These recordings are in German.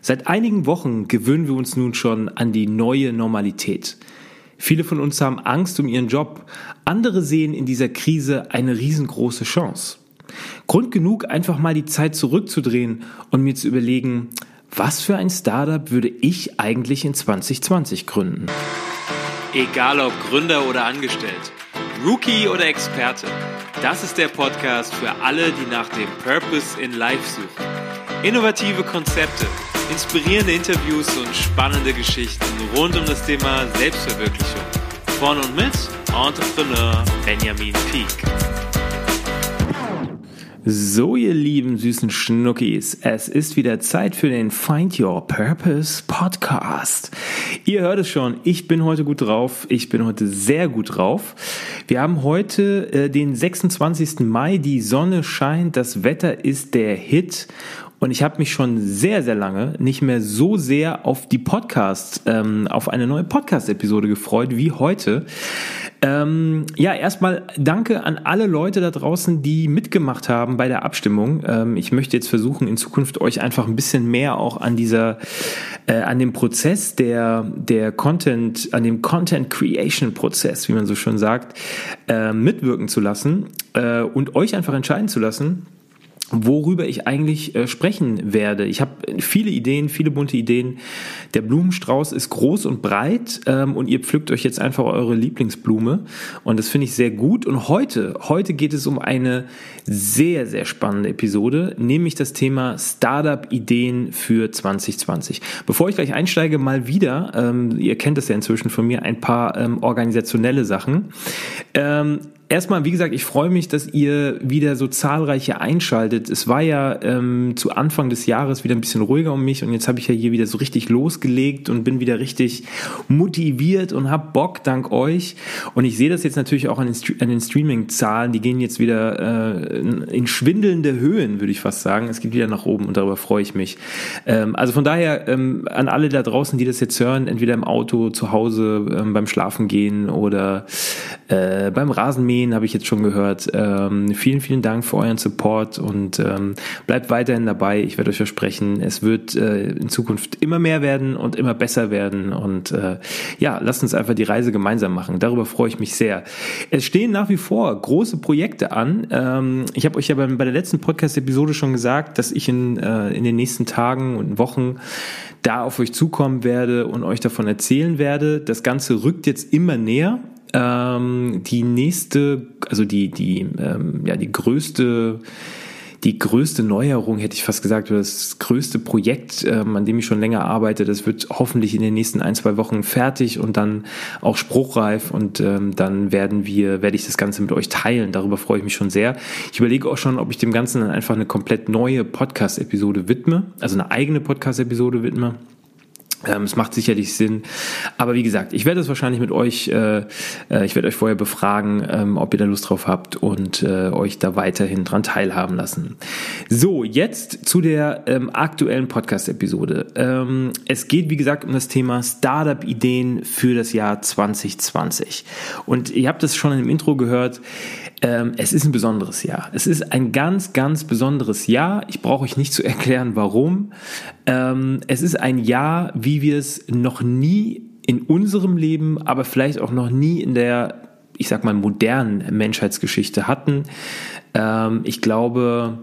Seit einigen Wochen gewöhnen wir uns nun schon an die neue Normalität. Viele von uns haben Angst um ihren Job, andere sehen in dieser Krise eine riesengroße Chance. Grund genug, einfach mal die Zeit zurückzudrehen und mir zu überlegen, was für ein Startup würde ich eigentlich in 2020 gründen? Egal ob Gründer oder Angestellt, Rookie oder Experte, das ist der Podcast für alle, die nach dem Purpose in Life suchen. Innovative Konzepte Inspirierende Interviews und spannende Geschichten rund um das Thema Selbstverwirklichung. Von und mit Entrepreneur Benjamin Peak. So, ihr lieben süßen Schnuckis, es ist wieder Zeit für den Find Your Purpose Podcast. Ihr hört es schon, ich bin heute gut drauf, ich bin heute sehr gut drauf. Wir haben heute äh, den 26. Mai, die Sonne scheint, das Wetter ist der Hit und ich habe mich schon sehr, sehr lange nicht mehr so sehr auf die Podcast, ähm, auf eine neue Podcast-Episode gefreut wie heute. Ähm, ja, erstmal danke an alle Leute da draußen, die mitgemacht haben bei der Abstimmung. Ähm, ich möchte jetzt versuchen, in Zukunft euch einfach ein bisschen mehr auch an dieser, äh, an dem Prozess der, der Content, an dem Content Creation Prozess, wie man so schön sagt, äh, mitwirken zu lassen äh, und euch einfach entscheiden zu lassen worüber ich eigentlich äh, sprechen werde. Ich habe viele Ideen, viele bunte Ideen. Der Blumenstrauß ist groß und breit ähm, und ihr pflückt euch jetzt einfach eure Lieblingsblume und das finde ich sehr gut. Und heute, heute geht es um eine sehr, sehr spannende Episode, nämlich das Thema Startup-Ideen für 2020. Bevor ich gleich einsteige, mal wieder, ähm, ihr kennt das ja inzwischen von mir, ein paar ähm, organisationelle Sachen. Erstmal, wie gesagt, ich freue mich, dass ihr wieder so zahlreiche einschaltet. Es war ja ähm, zu Anfang des Jahres wieder ein bisschen ruhiger um mich und jetzt habe ich ja hier wieder so richtig losgelegt und bin wieder richtig motiviert und habe Bock dank euch. Und ich sehe das jetzt natürlich auch an den, an den Streaming-Zahlen. Die gehen jetzt wieder äh, in schwindelnde Höhen, würde ich fast sagen. Es geht wieder nach oben und darüber freue ich mich. Ähm, also von daher ähm, an alle da draußen, die das jetzt hören, entweder im Auto, zu Hause, ähm, beim Schlafen gehen oder äh, beim Rasenmähen Armeen habe ich jetzt schon gehört. Ähm, vielen, vielen Dank für euren Support und ähm, bleibt weiterhin dabei. Ich werde euch versprechen, es wird äh, in Zukunft immer mehr werden und immer besser werden. Und äh, ja, lasst uns einfach die Reise gemeinsam machen. Darüber freue ich mich sehr. Es stehen nach wie vor große Projekte an. Ähm, ich habe euch ja bei, bei der letzten Podcast-Episode schon gesagt, dass ich in, äh, in den nächsten Tagen und Wochen da auf euch zukommen werde und euch davon erzählen werde. Das Ganze rückt jetzt immer näher. Ähm, die nächste, also die, die, ähm, ja, die größte, die größte Neuerung, hätte ich fast gesagt, oder das größte Projekt, ähm, an dem ich schon länger arbeite, das wird hoffentlich in den nächsten ein, zwei Wochen fertig und dann auch spruchreif und ähm, dann werden wir, werde ich das Ganze mit euch teilen. Darüber freue ich mich schon sehr. Ich überlege auch schon, ob ich dem Ganzen dann einfach eine komplett neue Podcast-Episode widme, also eine eigene Podcast-Episode widme. Ähm, es macht sicherlich Sinn. Aber wie gesagt, ich werde es wahrscheinlich mit euch, äh, äh, ich werde euch vorher befragen, ähm, ob ihr da Lust drauf habt und äh, euch da weiterhin dran teilhaben lassen. So, jetzt zu der ähm, aktuellen Podcast-Episode. Ähm, es geht, wie gesagt, um das Thema Startup-Ideen für das Jahr 2020. Und ihr habt das schon im Intro gehört. Ähm, es ist ein besonderes Jahr. Es ist ein ganz, ganz besonderes Jahr. Ich brauche euch nicht zu erklären, warum. Ähm, es ist ein Jahr, wie wir es noch nie in unserem Leben, aber vielleicht auch noch nie in der, ich sag mal, modernen Menschheitsgeschichte hatten. Ähm, ich glaube,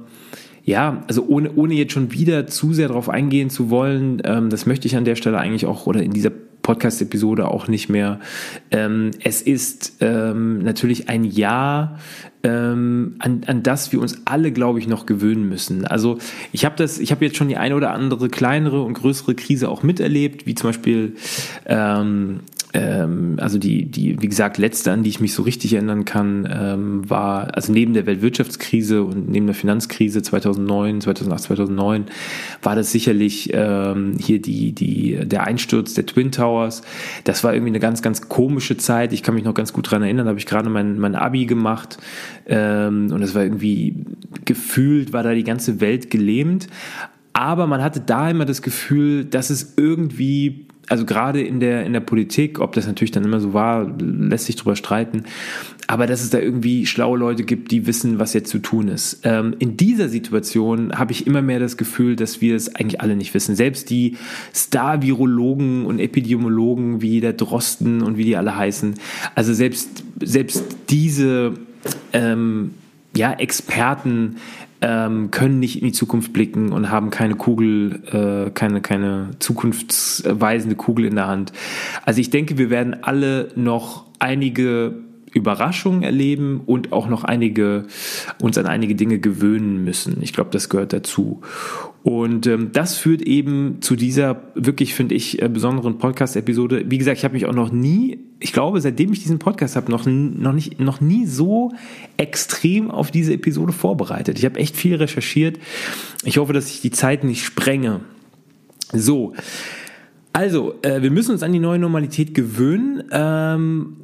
ja, also ohne, ohne jetzt schon wieder zu sehr darauf eingehen zu wollen, ähm, das möchte ich an der Stelle eigentlich auch oder in dieser Podcast-Episode auch nicht mehr. Ähm, es ist ähm, natürlich ein Jahr, ähm, an, an das wir uns alle, glaube ich, noch gewöhnen müssen. Also ich habe das, ich habe jetzt schon die eine oder andere kleinere und größere Krise auch miterlebt, wie zum Beispiel ähm, ähm, also die, die, wie gesagt, letzte, an die ich mich so richtig erinnern kann, ähm, war, also neben der Weltwirtschaftskrise und neben der Finanzkrise 2009, 2008, 2009, war das sicherlich ähm, hier die, die, der Einsturz der Twin Towers. Das war irgendwie eine ganz, ganz komische Zeit. Ich kann mich noch ganz gut dran erinnern, da habe ich gerade mein, mein Abi gemacht ähm, und es war irgendwie gefühlt, war da die ganze Welt gelähmt. Aber man hatte da immer das Gefühl, dass es irgendwie Also gerade in der, in der Politik, ob das natürlich dann immer so war, lässt sich drüber streiten. Aber dass es da irgendwie schlaue Leute gibt, die wissen, was jetzt zu tun ist. Ähm, in dieser Situation habe ich immer mehr das Gefühl, dass wir es eigentlich alle nicht wissen. Selbst die Star-Virologen und Epidemiologen wie der Drosten und wie die alle heißen. Also selbst, selbst diese ähm, ja, Experten ähm, können nicht in die Zukunft blicken und haben keine Kugel, äh, keine, keine zukunftsweisende Kugel in der Hand. Also ich denke, wir werden alle noch einige Überraschungen erleben und auch noch einige uns an einige Dinge gewöhnen müssen. Ich glaube, das gehört dazu. Und ähm, das führt eben zu dieser wirklich, finde ich, äh, besonderen Podcast-Episode. Wie gesagt, ich habe mich auch noch nie, ich glaube, seitdem ich diesen Podcast habe, noch, noch, nicht, noch nie so extrem auf diese Episode vorbereitet. Ich habe echt viel recherchiert. Ich hoffe, dass ich die Zeit nicht sprenge. So. Also, äh, wir müssen uns an die neue Normalität gewöhnen. Ähm,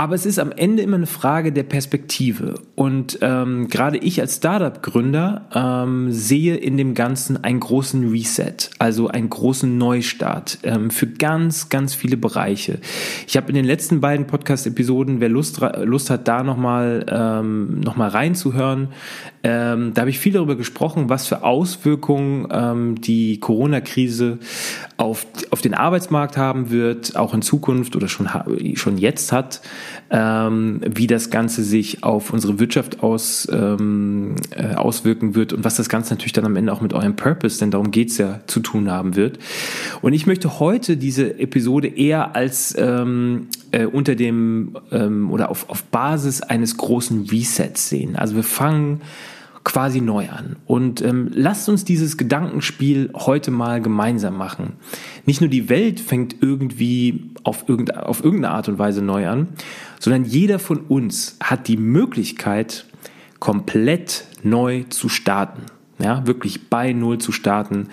aber es ist am Ende immer eine Frage der Perspektive. Und ähm, gerade ich als Startup-Gründer ähm, sehe in dem Ganzen einen großen Reset, also einen großen Neustart ähm, für ganz, ganz viele Bereiche. Ich habe in den letzten beiden Podcast-Episoden, wer Lust, Lust hat, da nochmal ähm, noch reinzuhören, ähm, da habe ich viel darüber gesprochen, was für Auswirkungen ähm, die Corona-Krise auf, auf den Arbeitsmarkt haben wird, auch in Zukunft oder schon, schon jetzt hat, ähm, wie das Ganze sich auf unsere Wirtschaft aus, ähm, äh, auswirken wird und was das Ganze natürlich dann am Ende auch mit eurem Purpose, denn darum geht's ja, zu tun haben wird. Und ich möchte heute diese Episode eher als ähm, äh, unter dem ähm, oder auf, auf Basis eines großen Resets sehen. Also wir fangen quasi neu an. Und ähm, lasst uns dieses Gedankenspiel heute mal gemeinsam machen. Nicht nur die Welt fängt irgendwie auf, irgend, auf irgendeine Art und Weise neu an, sondern jeder von uns hat die Möglichkeit, komplett neu zu starten. Ja, wirklich bei Null zu starten.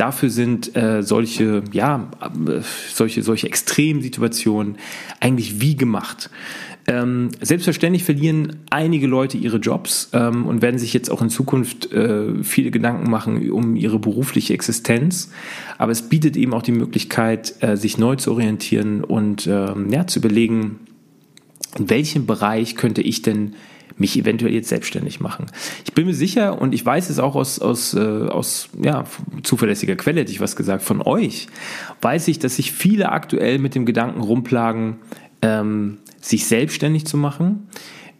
Dafür sind äh, solche, ja, äh, solche, solche Extremsituationen eigentlich wie gemacht. Ähm, selbstverständlich verlieren einige Leute ihre Jobs ähm, und werden sich jetzt auch in Zukunft äh, viele Gedanken machen um ihre berufliche Existenz. Aber es bietet eben auch die Möglichkeit, äh, sich neu zu orientieren und ähm, ja, zu überlegen, in welchem Bereich könnte ich denn mich eventuell jetzt selbstständig machen. Ich bin mir sicher und ich weiß es auch aus, aus, äh, aus ja, zuverlässiger Quelle, hätte ich was gesagt, von euch, weiß ich, dass sich viele aktuell mit dem Gedanken rumplagen, ähm, sich selbstständig zu machen.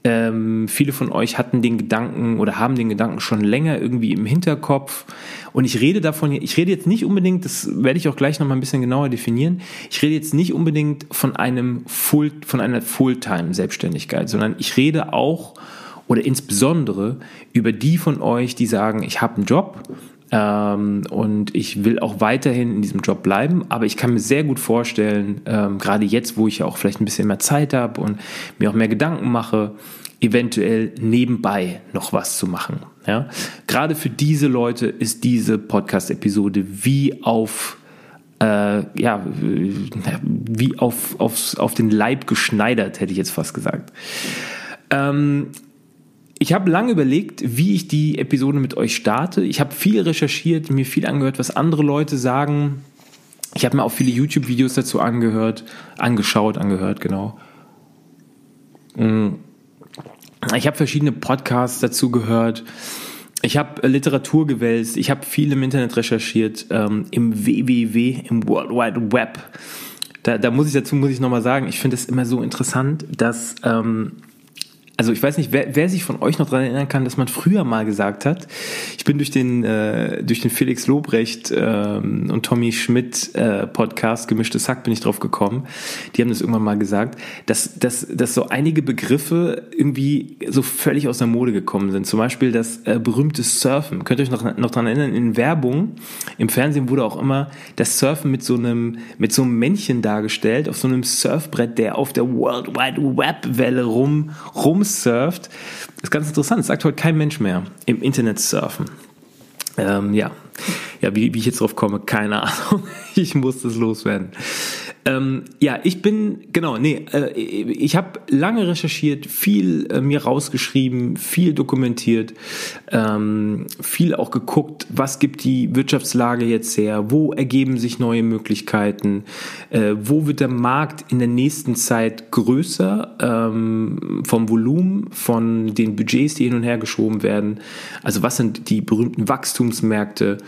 Ähm, viele von euch hatten den Gedanken oder haben den Gedanken schon länger irgendwie im Hinterkopf. Und ich rede davon, ich rede jetzt nicht unbedingt, das werde ich auch gleich nochmal ein bisschen genauer definieren. Ich rede jetzt nicht unbedingt von einem Full, von einer Fulltime-Selbstständigkeit, sondern ich rede auch oder insbesondere über die von euch, die sagen, ich habe einen Job, ähm, und ich will auch weiterhin in diesem Job bleiben, aber ich kann mir sehr gut vorstellen, ähm, gerade jetzt, wo ich ja auch vielleicht ein bisschen mehr Zeit habe und mir auch mehr Gedanken mache, eventuell nebenbei noch was zu machen. Ja? Gerade für diese Leute ist diese Podcast-Episode wie auf äh, ja, wie auf, auf, auf den Leib geschneidert, hätte ich jetzt fast gesagt. Ähm, ich habe lange überlegt, wie ich die Episode mit euch starte. Ich habe viel recherchiert, mir viel angehört, was andere Leute sagen. Ich habe mir auch viele YouTube-Videos dazu angehört, angeschaut, angehört, genau. Mm. Ich habe verschiedene Podcasts dazu gehört. Ich habe Literatur gewälzt. Ich habe viel im Internet recherchiert, ähm, im WWW, im World Wide Web. Da, da muss ich dazu muss ich nochmal sagen, ich finde es immer so interessant, dass ähm, also ich weiß nicht, wer, wer sich von euch noch daran erinnern kann, dass man früher mal gesagt hat, ich bin durch den, äh, durch den Felix Lobrecht ähm, und Tommy Schmidt äh, Podcast, Gemischtes Hack, bin ich drauf gekommen. Die haben das irgendwann mal gesagt, dass, dass, dass so einige Begriffe irgendwie so völlig aus der Mode gekommen sind. Zum Beispiel das äh, berühmte Surfen. Könnt ihr euch noch, noch daran erinnern, in Werbung, im Fernsehen wurde auch immer das Surfen mit so einem, mit so einem Männchen dargestellt, auf so einem Surfbrett, der auf der World Wide Web Welle rum, rum surft. Ist ganz interessant, das sagt heute kein Mensch mehr im Internet surfen. Ähm, ja, ja wie, wie ich jetzt drauf komme, keine Ahnung. Ich muss das loswerden. Ähm, ja, ich bin, genau, nee, äh, ich habe lange recherchiert, viel äh, mir rausgeschrieben, viel dokumentiert, ähm, viel auch geguckt, was gibt die Wirtschaftslage jetzt her, wo ergeben sich neue Möglichkeiten, äh, wo wird der Markt in der nächsten Zeit größer ähm, vom Volumen, von den Budgets, die hin und her geschoben werden. Also was sind die berühmten Wachstumsmärkte?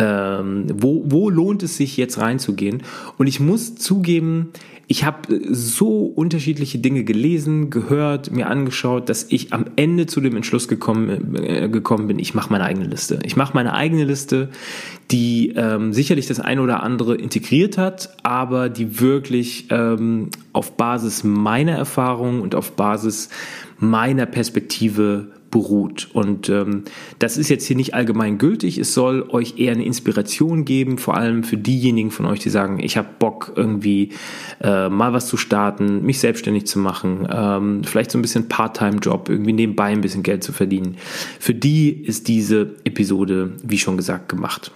Ähm, wo, wo lohnt es sich jetzt reinzugehen? Und ich muss zugeben, ich habe so unterschiedliche Dinge gelesen, gehört, mir angeschaut, dass ich am Ende zu dem Entschluss gekommen, äh, gekommen bin, ich mache meine eigene Liste. Ich mache meine eigene Liste, die ähm, sicherlich das eine oder andere integriert hat, aber die wirklich ähm, auf Basis meiner Erfahrung und auf Basis meiner Perspektive beruht. Und ähm, das ist jetzt hier nicht allgemein gültig. Es soll euch eher eine Inspiration geben, vor allem für diejenigen von euch, die sagen, ich habe Bock irgendwie äh, mal was zu starten, mich selbstständig zu machen, ähm, vielleicht so ein bisschen Part-Time-Job, irgendwie nebenbei ein bisschen Geld zu verdienen. Für die ist diese Episode, wie schon gesagt, gemacht.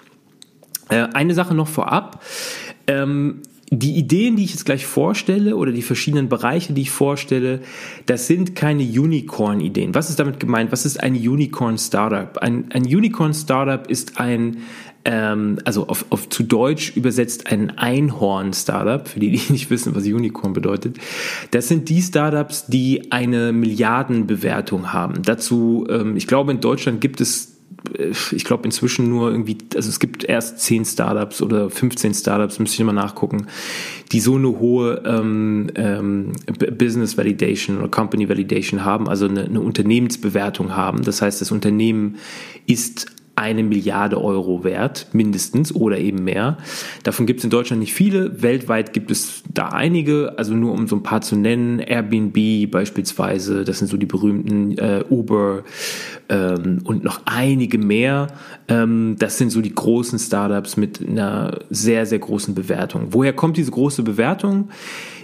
Äh, eine Sache noch vorab. Ähm, die Ideen, die ich jetzt gleich vorstelle oder die verschiedenen Bereiche, die ich vorstelle, das sind keine Unicorn-Ideen. Was ist damit gemeint? Was ist ein Unicorn-Startup? Ein, ein Unicorn-Startup ist ein, ähm, also auf, auf zu Deutsch übersetzt ein Einhorn-Startup, für die, die nicht wissen, was Unicorn bedeutet. Das sind die Startups, die eine Milliardenbewertung haben. Dazu, ähm, ich glaube, in Deutschland gibt es ich glaube inzwischen nur irgendwie, also es gibt erst 10 Startups oder 15 Startups, müsste ich mal nachgucken, die so eine hohe ähm, ähm, Business Validation oder Company Validation haben, also eine, eine Unternehmensbewertung haben. Das heißt, das Unternehmen ist eine Milliarde Euro wert, mindestens oder eben mehr. Davon gibt es in Deutschland nicht viele. Weltweit gibt es da einige, also nur um so ein paar zu nennen. Airbnb beispielsweise, das sind so die berühmten äh, Uber ähm, und noch einige mehr. Ähm, das sind so die großen Startups mit einer sehr, sehr großen Bewertung. Woher kommt diese große Bewertung?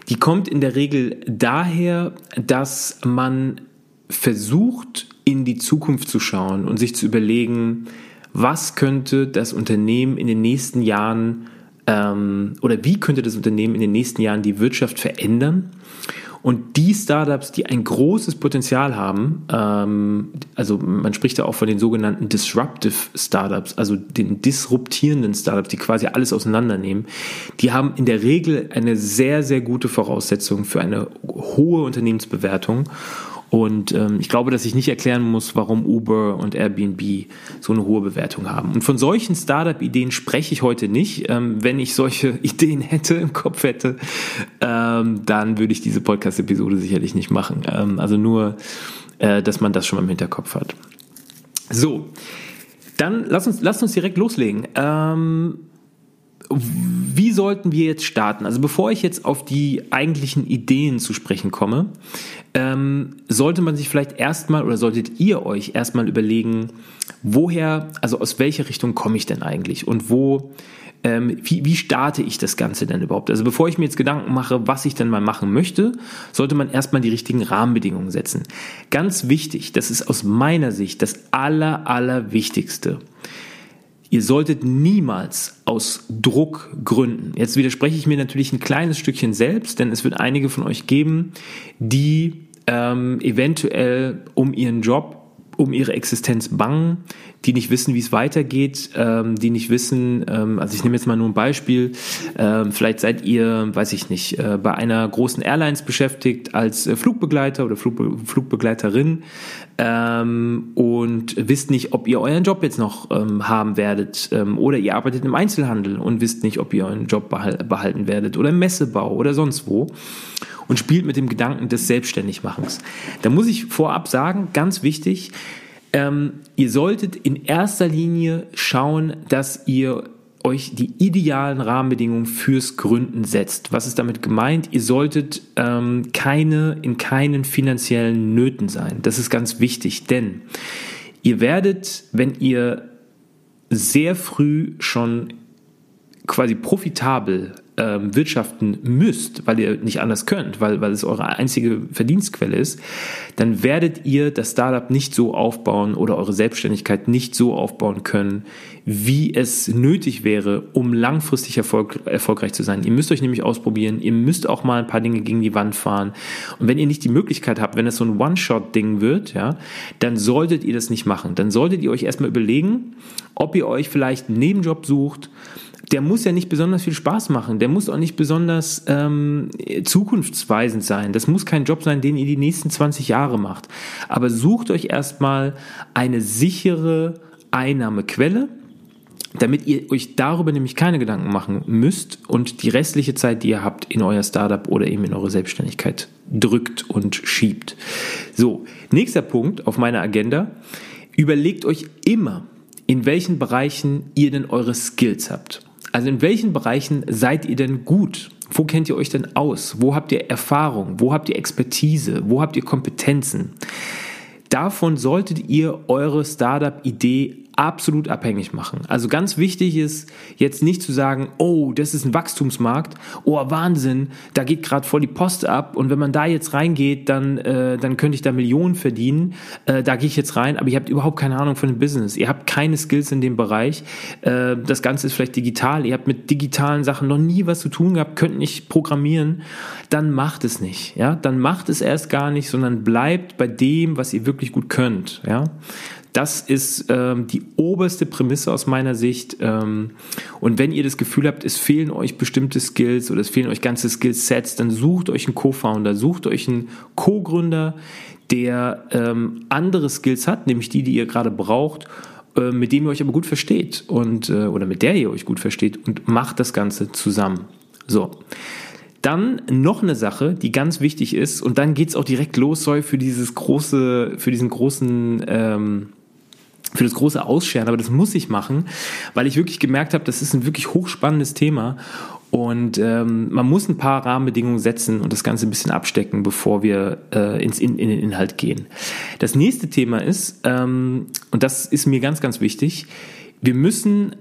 Die kommt in der Regel daher, dass man versucht, in die Zukunft zu schauen und sich zu überlegen, was könnte das Unternehmen in den nächsten Jahren ähm, oder wie könnte das Unternehmen in den nächsten Jahren die Wirtschaft verändern und die Startups, die ein großes Potenzial haben, ähm, also man spricht da auch von den sogenannten Disruptive Startups, also den disruptierenden Startups, die quasi alles auseinandernehmen, die haben in der Regel eine sehr, sehr gute Voraussetzung für eine hohe Unternehmensbewertung. Und ähm, ich glaube, dass ich nicht erklären muss, warum Uber und Airbnb so eine hohe Bewertung haben. Und von solchen Startup-Ideen spreche ich heute nicht. Ähm, wenn ich solche Ideen hätte, im Kopf hätte, ähm, dann würde ich diese Podcast-Episode sicherlich nicht machen. Ähm, also nur, äh, dass man das schon mal im Hinterkopf hat. So, dann lass uns, lass uns direkt loslegen. Ähm, wie sollten wir jetzt starten? Also bevor ich jetzt auf die eigentlichen Ideen zu sprechen komme, ähm, sollte man sich vielleicht erstmal oder solltet ihr euch erstmal überlegen, woher, also aus welcher Richtung komme ich denn eigentlich und wo, ähm, wie, wie starte ich das Ganze denn überhaupt? Also bevor ich mir jetzt Gedanken mache, was ich denn mal machen möchte, sollte man erstmal die richtigen Rahmenbedingungen setzen. Ganz wichtig, das ist aus meiner Sicht das aller, aller Wichtigste. Ihr solltet niemals aus Druck gründen. Jetzt widerspreche ich mir natürlich ein kleines Stückchen selbst, denn es wird einige von euch geben, die ähm, eventuell um ihren Job um ihre Existenz bangen, die nicht wissen, wie es weitergeht, ähm, die nicht wissen, ähm, also ich nehme jetzt mal nur ein Beispiel, ähm, vielleicht seid ihr, weiß ich nicht, äh, bei einer großen Airlines beschäftigt als äh, Flugbegleiter oder Flugbe Flugbegleiterin ähm, und wisst nicht, ob ihr euren Job jetzt noch ähm, haben werdet ähm, oder ihr arbeitet im Einzelhandel und wisst nicht, ob ihr euren Job behal behalten werdet oder im Messebau oder sonst wo und spielt mit dem Gedanken des Selbstständigmachens. Da muss ich vorab sagen, ganz wichtig, ähm, ihr solltet in erster Linie schauen, dass ihr euch die idealen Rahmenbedingungen fürs Gründen setzt. Was ist damit gemeint? Ihr solltet ähm, keine in keinen finanziellen Nöten sein. Das ist ganz wichtig, denn ihr werdet, wenn ihr sehr früh schon quasi profitabel ähm, wirtschaften müsst, weil ihr nicht anders könnt, weil, weil es eure einzige Verdienstquelle ist, dann werdet ihr das Startup nicht so aufbauen oder eure Selbstständigkeit nicht so aufbauen können, wie es nötig wäre, um langfristig Erfolg, erfolgreich zu sein. Ihr müsst euch nämlich ausprobieren, ihr müsst auch mal ein paar Dinge gegen die Wand fahren. Und wenn ihr nicht die Möglichkeit habt, wenn es so ein One-Shot-Ding wird, ja, dann solltet ihr das nicht machen. Dann solltet ihr euch erstmal überlegen, ob ihr euch vielleicht einen Nebenjob sucht, der muss ja nicht besonders viel Spaß machen, der muss auch nicht besonders ähm, zukunftsweisend sein. Das muss kein Job sein, den ihr die nächsten 20 Jahre macht. Aber sucht euch erstmal eine sichere Einnahmequelle, damit ihr euch darüber nämlich keine Gedanken machen müsst und die restliche Zeit, die ihr habt, in euer Startup oder eben in eure Selbstständigkeit drückt und schiebt. So, nächster Punkt auf meiner Agenda. Überlegt euch immer, in welchen Bereichen ihr denn eure Skills habt. Also in welchen Bereichen seid ihr denn gut? Wo kennt ihr euch denn aus? Wo habt ihr Erfahrung? Wo habt ihr Expertise? Wo habt ihr Kompetenzen? Davon solltet ihr eure Startup-Idee absolut abhängig machen. Also ganz wichtig ist jetzt nicht zu sagen, oh, das ist ein Wachstumsmarkt, oh Wahnsinn, da geht gerade voll die Post ab und wenn man da jetzt reingeht, dann, äh, dann könnte ich da Millionen verdienen. Äh, da gehe ich jetzt rein, aber ihr habt überhaupt keine Ahnung von dem Business. Ihr habt keine Skills in dem Bereich. Äh, das Ganze ist vielleicht digital. Ihr habt mit digitalen Sachen noch nie was zu tun gehabt, könnt nicht programmieren. Dann macht es nicht. Ja, dann macht es erst gar nicht, sondern bleibt bei dem, was ihr wirklich gut könnt. Ja. Das ist ähm, die oberste Prämisse aus meiner Sicht. Ähm, und wenn ihr das Gefühl habt, es fehlen euch bestimmte Skills oder es fehlen euch ganze Skillsets, dann sucht euch einen Co-Founder, sucht euch einen Co-Gründer, der ähm, andere Skills hat, nämlich die, die ihr gerade braucht äh, mit dem ihr euch aber gut versteht und äh, oder mit der ihr euch gut versteht und macht das Ganze zusammen. So. Dann noch eine Sache, die ganz wichtig ist, und dann geht's auch direkt los, soll für dieses große, für diesen großen ähm, für das große Ausscheren, aber das muss ich machen, weil ich wirklich gemerkt habe, das ist ein wirklich hochspannendes Thema und ähm, man muss ein paar Rahmenbedingungen setzen und das Ganze ein bisschen abstecken, bevor wir äh, ins, in, in den Inhalt gehen. Das nächste Thema ist, ähm, und das ist mir ganz, ganz wichtig, wir müssen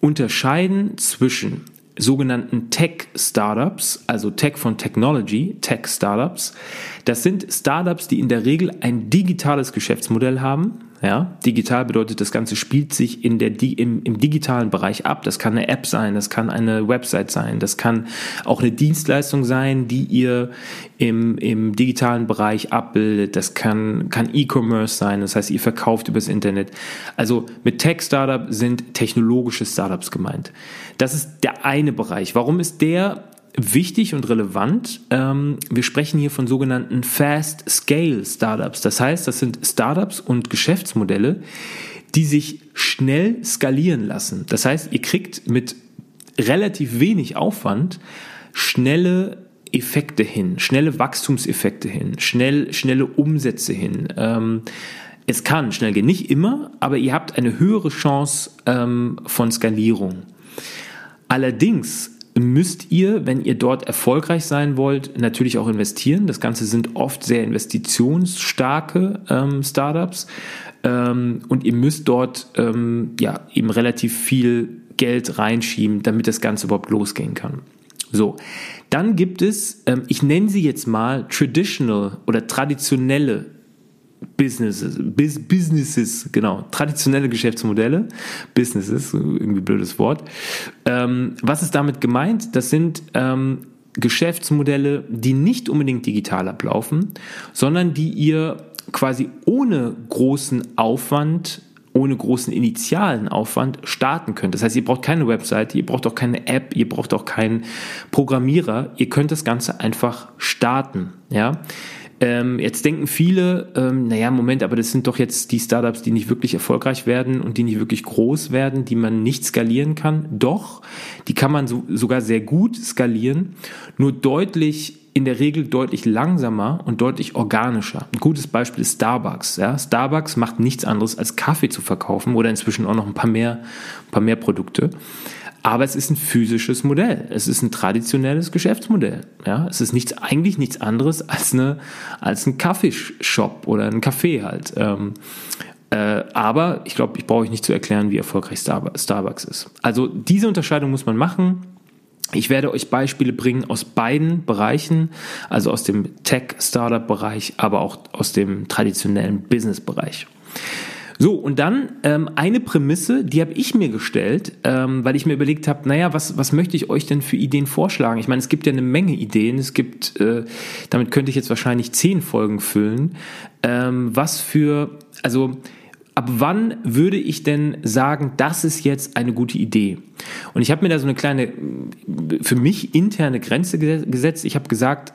unterscheiden zwischen sogenannten Tech-Startups, also Tech von Technology, Tech-Startups. Das sind Startups, die in der Regel ein digitales Geschäftsmodell haben, ja, digital bedeutet, das Ganze spielt sich in der, im, im digitalen Bereich ab. Das kann eine App sein, das kann eine Website sein, das kann auch eine Dienstleistung sein, die ihr im, im digitalen Bereich abbildet. Das kann, kann E-Commerce sein, das heißt, ihr verkauft übers Internet. Also mit Tech-Startup sind technologische Startups gemeint. Das ist der eine Bereich. Warum ist der wichtig und relevant. Ähm, wir sprechen hier von sogenannten Fast Scale Startups. Das heißt, das sind Startups und Geschäftsmodelle, die sich schnell skalieren lassen. Das heißt, ihr kriegt mit relativ wenig Aufwand schnelle Effekte hin, schnelle Wachstumseffekte hin, schnell, schnelle Umsätze hin. Ähm, es kann schnell gehen, nicht immer, aber ihr habt eine höhere Chance ähm, von Skalierung. Allerdings müsst ihr, wenn ihr dort erfolgreich sein wollt, natürlich auch investieren. Das Ganze sind oft sehr investitionsstarke ähm, Startups ähm, und ihr müsst dort ähm, ja eben relativ viel Geld reinschieben, damit das Ganze überhaupt losgehen kann. So, dann gibt es, ähm, ich nenne sie jetzt mal traditional oder traditionelle Businesses, Bis Businesses, genau, traditionelle Geschäftsmodelle, Businesses, irgendwie blödes Wort. Ähm, was ist damit gemeint? Das sind ähm, Geschäftsmodelle, die nicht unbedingt digital ablaufen, sondern die ihr quasi ohne großen Aufwand ohne großen initialen Aufwand starten könnt. Das heißt, ihr braucht keine Webseite, ihr braucht auch keine App, ihr braucht auch keinen Programmierer. Ihr könnt das Ganze einfach starten. Ja, ähm, jetzt denken viele, ähm, naja, Moment, aber das sind doch jetzt die Startups, die nicht wirklich erfolgreich werden und die nicht wirklich groß werden, die man nicht skalieren kann. Doch, die kann man so, sogar sehr gut skalieren, nur deutlich in der Regel deutlich langsamer und deutlich organischer. Ein gutes Beispiel ist Starbucks. Ja? Starbucks macht nichts anderes als Kaffee zu verkaufen oder inzwischen auch noch ein paar mehr, ein paar mehr Produkte. Aber es ist ein physisches Modell. Es ist ein traditionelles Geschäftsmodell. Ja, es ist nichts, eigentlich nichts anderes als eine, als ein Kaffeeshop oder ein Café halt. Ähm, Äh, aber ich glaube, ich brauche euch nicht zu erklären, wie erfolgreich Starbucks ist. Also diese Unterscheidung muss man machen. Ich werde euch Beispiele bringen aus beiden Bereichen, also aus dem Tech-Startup-Bereich, aber auch aus dem traditionellen Business-Bereich. So, und dann ähm, eine Prämisse, die habe ich mir gestellt, ähm, weil ich mir überlegt habe, naja, was, was möchte ich euch denn für Ideen vorschlagen? Ich meine, es gibt ja eine Menge Ideen, es gibt, äh, damit könnte ich jetzt wahrscheinlich zehn Folgen füllen. Ähm, was für, also ab wann würde ich denn sagen, das ist jetzt eine gute Idee? Und ich habe mir da so eine kleine, für mich interne Grenze gesetzt. Ich habe gesagt,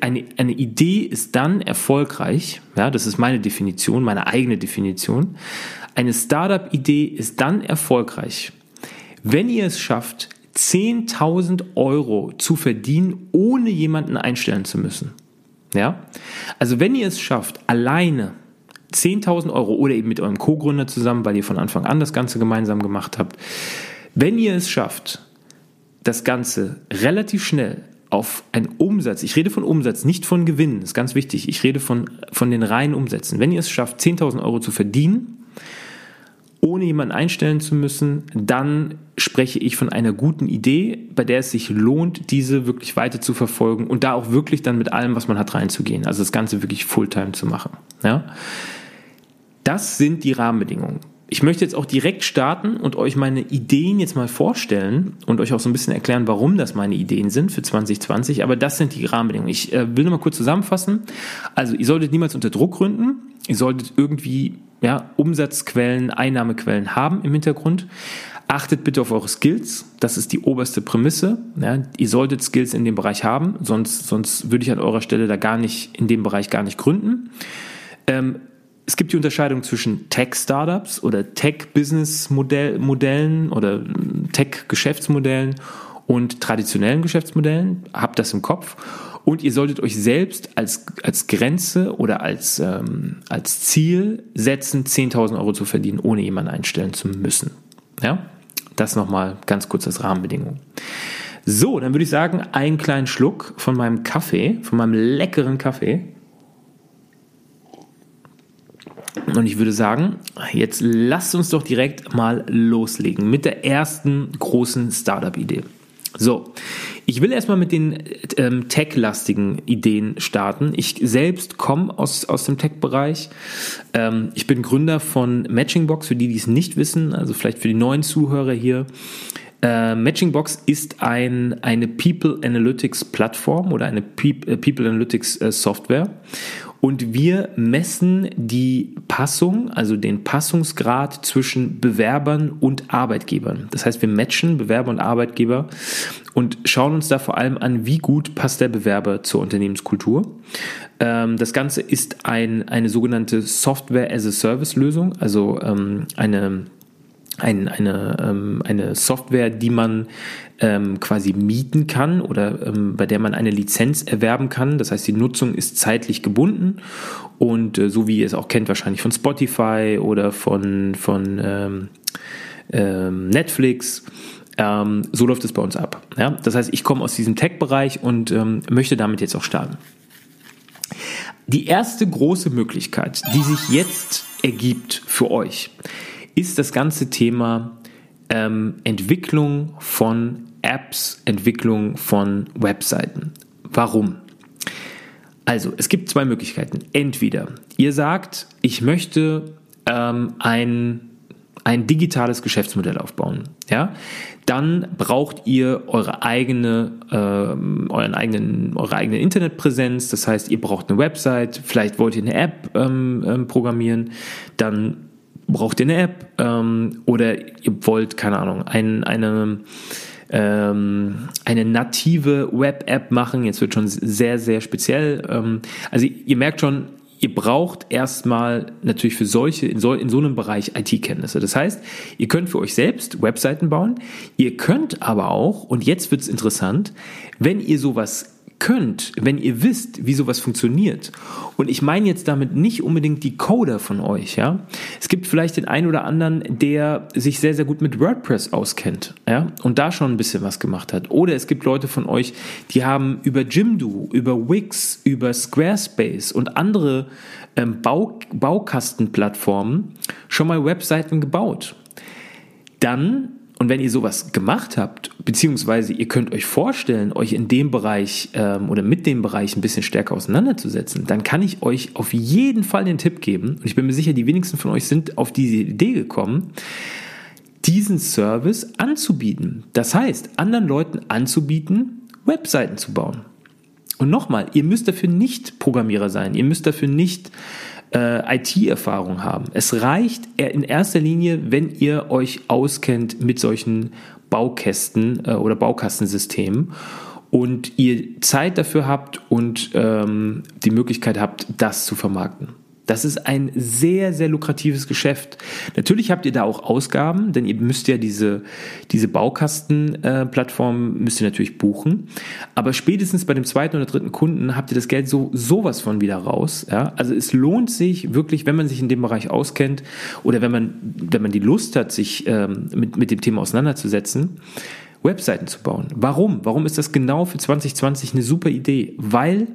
eine, eine Idee ist dann erfolgreich, ja, das ist meine Definition, meine eigene Definition. Eine Startup-Idee ist dann erfolgreich, wenn ihr es schafft, 10.000 Euro zu verdienen, ohne jemanden einstellen zu müssen. Ja? Also wenn ihr es schafft, alleine 10.000 Euro oder eben mit eurem Co-Gründer zusammen, weil ihr von Anfang an das Ganze gemeinsam gemacht habt, wenn ihr es schafft, das Ganze relativ schnell auf einen Umsatz, ich rede von Umsatz, nicht von Gewinnen, ist ganz wichtig, ich rede von, von den reinen Umsätzen. Wenn ihr es schafft, 10.000 Euro zu verdienen, ohne jemanden einstellen zu müssen, dann spreche ich von einer guten Idee, bei der es sich lohnt, diese wirklich weiter zu verfolgen und da auch wirklich dann mit allem, was man hat, reinzugehen. Also das Ganze wirklich Fulltime zu machen. Ja? Das sind die Rahmenbedingungen. Ich möchte jetzt auch direkt starten und euch meine Ideen jetzt mal vorstellen und euch auch so ein bisschen erklären, warum das meine Ideen sind für 2020. Aber das sind die Rahmenbedingungen. Ich äh, will nur mal kurz zusammenfassen. Also ihr solltet niemals unter Druck gründen. Ihr solltet irgendwie ja, Umsatzquellen, Einnahmequellen haben im Hintergrund. Achtet bitte auf eure Skills. Das ist die oberste Prämisse. Ja, ihr solltet Skills in dem Bereich haben, sonst, sonst würde ich an eurer Stelle da gar nicht in dem Bereich gar nicht gründen. Ähm, es gibt die Unterscheidung zwischen Tech-Startups oder Tech-Business-Modellen oder Tech-Geschäftsmodellen und traditionellen Geschäftsmodellen. Habt das im Kopf. Und ihr solltet euch selbst als, als Grenze oder als, ähm, als Ziel setzen, 10.000 Euro zu verdienen, ohne jemanden einstellen zu müssen. Ja? Das nochmal ganz kurz als Rahmenbedingung. So, dann würde ich sagen, einen kleinen Schluck von meinem Kaffee, von meinem leckeren Kaffee. Und ich würde sagen, jetzt lasst uns doch direkt mal loslegen mit der ersten großen Startup-Idee. So, ich will erstmal mit den ähm, tech-lastigen Ideen starten. Ich selbst komme aus, aus dem Tech-Bereich. Ähm, ich bin Gründer von Matchingbox, für die, die es nicht wissen, also vielleicht für die neuen Zuhörer hier. Äh, Matchingbox ist ein, eine People Analytics Plattform oder eine äh, People Analytics äh, Software und wir messen die Passung, also den Passungsgrad zwischen Bewerbern und Arbeitgebern. Das heißt, wir matchen Bewerber und Arbeitgeber und schauen uns da vor allem an, wie gut passt der Bewerber zur Unternehmenskultur. Ähm, das Ganze ist ein, eine sogenannte Software-as-a-Service-Lösung, also ähm, eine ein, eine, ähm, eine Software, die man ähm, quasi mieten kann oder ähm, bei der man eine Lizenz erwerben kann. Das heißt, die Nutzung ist zeitlich gebunden und äh, so wie ihr es auch kennt, wahrscheinlich von Spotify oder von, von ähm, ähm, Netflix. Ähm, so läuft es bei uns ab. Ja? Das heißt, ich komme aus diesem Tech-Bereich und ähm, möchte damit jetzt auch starten. Die erste große Möglichkeit, die sich jetzt ergibt für euch, ist das ganze Thema ähm, Entwicklung von Apps, Entwicklung von Webseiten. Warum? Also, es gibt zwei Möglichkeiten. Entweder ihr sagt, ich möchte ähm, ein, ein digitales Geschäftsmodell aufbauen. Ja? Dann braucht ihr eure eigene, äh, euren eigenen, eure eigene Internetpräsenz. Das heißt, ihr braucht eine Website, vielleicht wollt ihr eine App ähm, ähm, programmieren. Dann braucht ihr eine App ähm, oder ihr wollt, keine Ahnung, ein, eine, ähm, eine native Web-App machen. Jetzt wird schon sehr, sehr speziell. Ähm, also ihr merkt schon, ihr braucht erstmal natürlich für solche, in so, in so einem Bereich IT-Kenntnisse. Das heißt, ihr könnt für euch selbst Webseiten bauen. Ihr könnt aber auch, und jetzt wird es interessant, wenn ihr sowas könnt, wenn ihr wisst, wie sowas funktioniert, und ich meine jetzt damit nicht unbedingt die Coder von euch, ja. Es gibt vielleicht den einen oder anderen, der sich sehr, sehr gut mit WordPress auskennt, ja, und da schon ein bisschen was gemacht hat. Oder es gibt Leute von euch, die haben über Jimdo, über Wix, über Squarespace und andere ähm, Bau, Baukastenplattformen schon mal Webseiten gebaut. Dann und wenn ihr sowas gemacht habt, beziehungsweise ihr könnt euch vorstellen, euch in dem Bereich ähm, oder mit dem Bereich ein bisschen stärker auseinanderzusetzen, dann kann ich euch auf jeden Fall den Tipp geben, und ich bin mir sicher, die wenigsten von euch sind auf diese Idee gekommen, diesen Service anzubieten. Das heißt, anderen Leuten anzubieten, Webseiten zu bauen. Und nochmal, ihr müsst dafür nicht Programmierer sein, ihr müsst dafür nicht äh, IT-Erfahrung haben. Es reicht in erster Linie, wenn ihr euch auskennt mit solchen Baukästen äh, oder Baukastensystemen und ihr Zeit dafür habt und ähm, die Möglichkeit habt, das zu vermarkten. Das ist ein sehr, sehr lukratives Geschäft. Natürlich habt ihr da auch Ausgaben, denn ihr müsst ja diese, diese Baukastenplattform äh, müsst ihr natürlich buchen. Aber spätestens bei dem zweiten oder dritten Kunden habt ihr das Geld so sowas von wieder raus. Ja? Also es lohnt sich wirklich, wenn man sich in dem Bereich auskennt oder wenn man, wenn man die Lust hat, sich ähm, mit, mit dem Thema auseinanderzusetzen, Webseiten zu bauen. Warum? Warum ist das genau für 2020 eine super Idee? Weil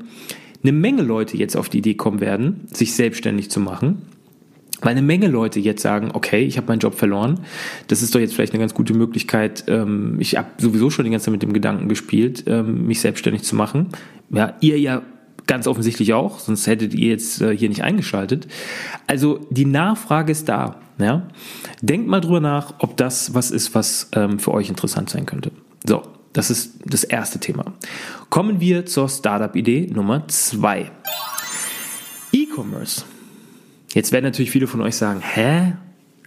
eine Menge Leute jetzt auf die Idee kommen werden, sich selbstständig zu machen. Weil eine Menge Leute jetzt sagen, okay, ich habe meinen Job verloren. Das ist doch jetzt vielleicht eine ganz gute Möglichkeit. Ähm, ich habe sowieso schon die ganze Zeit mit dem Gedanken gespielt, ähm, mich selbstständig zu machen. Ja, ihr ja ganz offensichtlich auch, sonst hättet ihr jetzt äh, hier nicht eingeschaltet. Also die Nachfrage ist da. Ja? Denkt mal drüber nach, ob das was ist, was ähm, für euch interessant sein könnte. So, das ist das erste Thema. Kommen wir zur Startup-Idee Nummer zwei. E-Commerce. Jetzt werden natürlich viele von euch sagen, hä?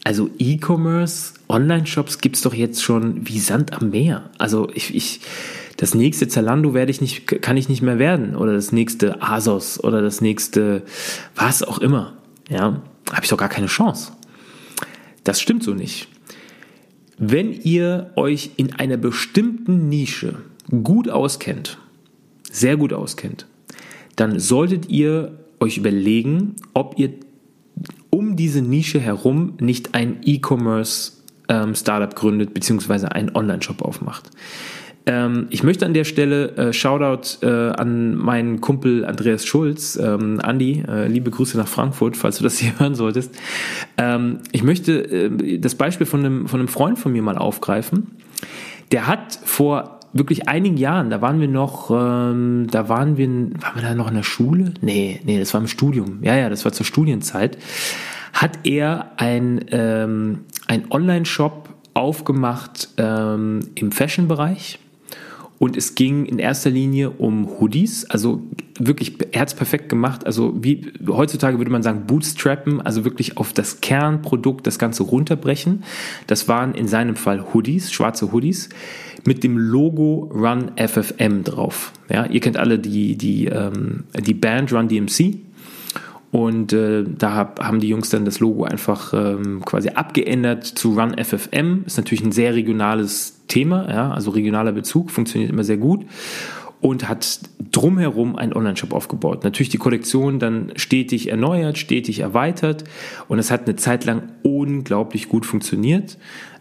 Also E-Commerce, Online-Shops gibt es doch jetzt schon wie Sand am Meer. Also ich, ich, das nächste Zalando werde ich nicht, kann ich nicht mehr werden. Oder das nächste Asos oder das nächste, was auch immer. Ja, habe ich doch gar keine Chance. Das stimmt so nicht. Wenn ihr euch in einer bestimmten Nische gut auskennt, sehr gut auskennt, dann solltet ihr euch überlegen, ob ihr um diese Nische herum nicht ein E-Commerce ähm, Startup gründet, beziehungsweise einen Online-Shop aufmacht. Ähm, ich möchte an der Stelle äh, Shoutout äh, an meinen Kumpel Andreas Schulz, ähm, Andi, äh, liebe Grüße nach Frankfurt, falls du das hier hören solltest. Ähm, ich möchte äh, das Beispiel von einem, von einem Freund von mir mal aufgreifen. Der hat vor wirklich einigen Jahren, da waren wir noch, ähm, da waren wir, waren wir da noch in der Schule? Nee, nee, das war im Studium. Ja, ja, das war zur Studienzeit. Hat er ein, ähm, ein Online-Shop aufgemacht ähm, im Fashion-Bereich und es ging in erster Linie um Hoodies, also wirklich herzperfekt gemacht. Also wie heutzutage würde man sagen, bootstrappen, also wirklich auf das Kernprodukt das Ganze runterbrechen. Das waren in seinem Fall Hoodies, schwarze Hoodies mit dem Logo Run FFM drauf. Ja, ihr kennt alle die, die, ähm, die Band Run DMC. Und äh, da hab, haben die Jungs dann das Logo einfach ähm, quasi abgeändert zu Run FFM. Ist natürlich ein sehr regionales Thema, ja, also regionaler Bezug, funktioniert immer sehr gut. Und hat drumherum einen Online-Shop aufgebaut. Natürlich die Kollektion dann stetig erneuert, stetig erweitert. Und es hat eine Zeit lang unglaublich gut funktioniert.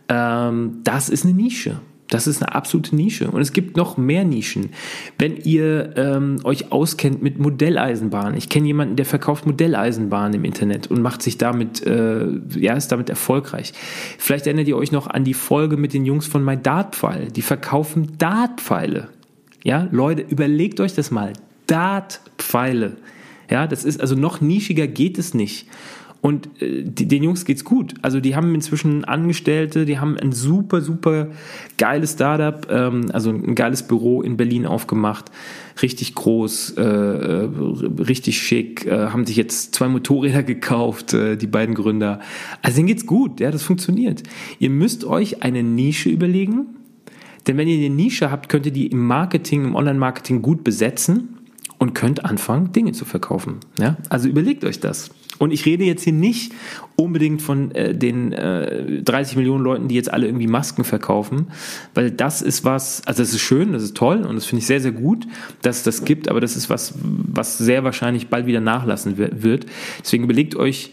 Ähm, das ist eine Nische. Das ist eine absolute Nische. Und es gibt noch mehr Nischen. Wenn ihr ähm, euch auskennt mit Modelleisenbahnen. Ich kenne jemanden, der verkauft Modelleisenbahnen im Internet und macht sich damit, äh, ja, ist damit erfolgreich. Vielleicht erinnert ihr euch noch an die Folge mit den Jungs von My Dartpfeil. Die verkaufen Dartpfeile. Ja, Leute, überlegt euch das mal. Dartpfeile. Ja, das ist also noch nischiger geht es nicht. Und äh, den Jungs geht's gut. Also die haben inzwischen Angestellte, die haben ein super, super geiles Startup, ähm, also ein geiles Büro in Berlin aufgemacht. Richtig groß, äh, äh, richtig schick, äh, haben sich jetzt zwei Motorräder gekauft, äh, die beiden Gründer. Also denen geht's gut, ja, das funktioniert. Ihr müsst euch eine Nische überlegen, denn wenn ihr eine Nische habt, könnt ihr die im Marketing, im Online-Marketing gut besetzen und könnt anfangen, Dinge zu verkaufen. Ja? Also überlegt euch das. Und ich rede jetzt hier nicht unbedingt von äh, den äh, 30 Millionen Leuten, die jetzt alle irgendwie Masken verkaufen, weil das ist was, also das ist schön, das ist toll und das finde ich sehr, sehr gut, dass es das gibt, aber das ist was, was sehr wahrscheinlich bald wieder nachlassen wird. Deswegen überlegt euch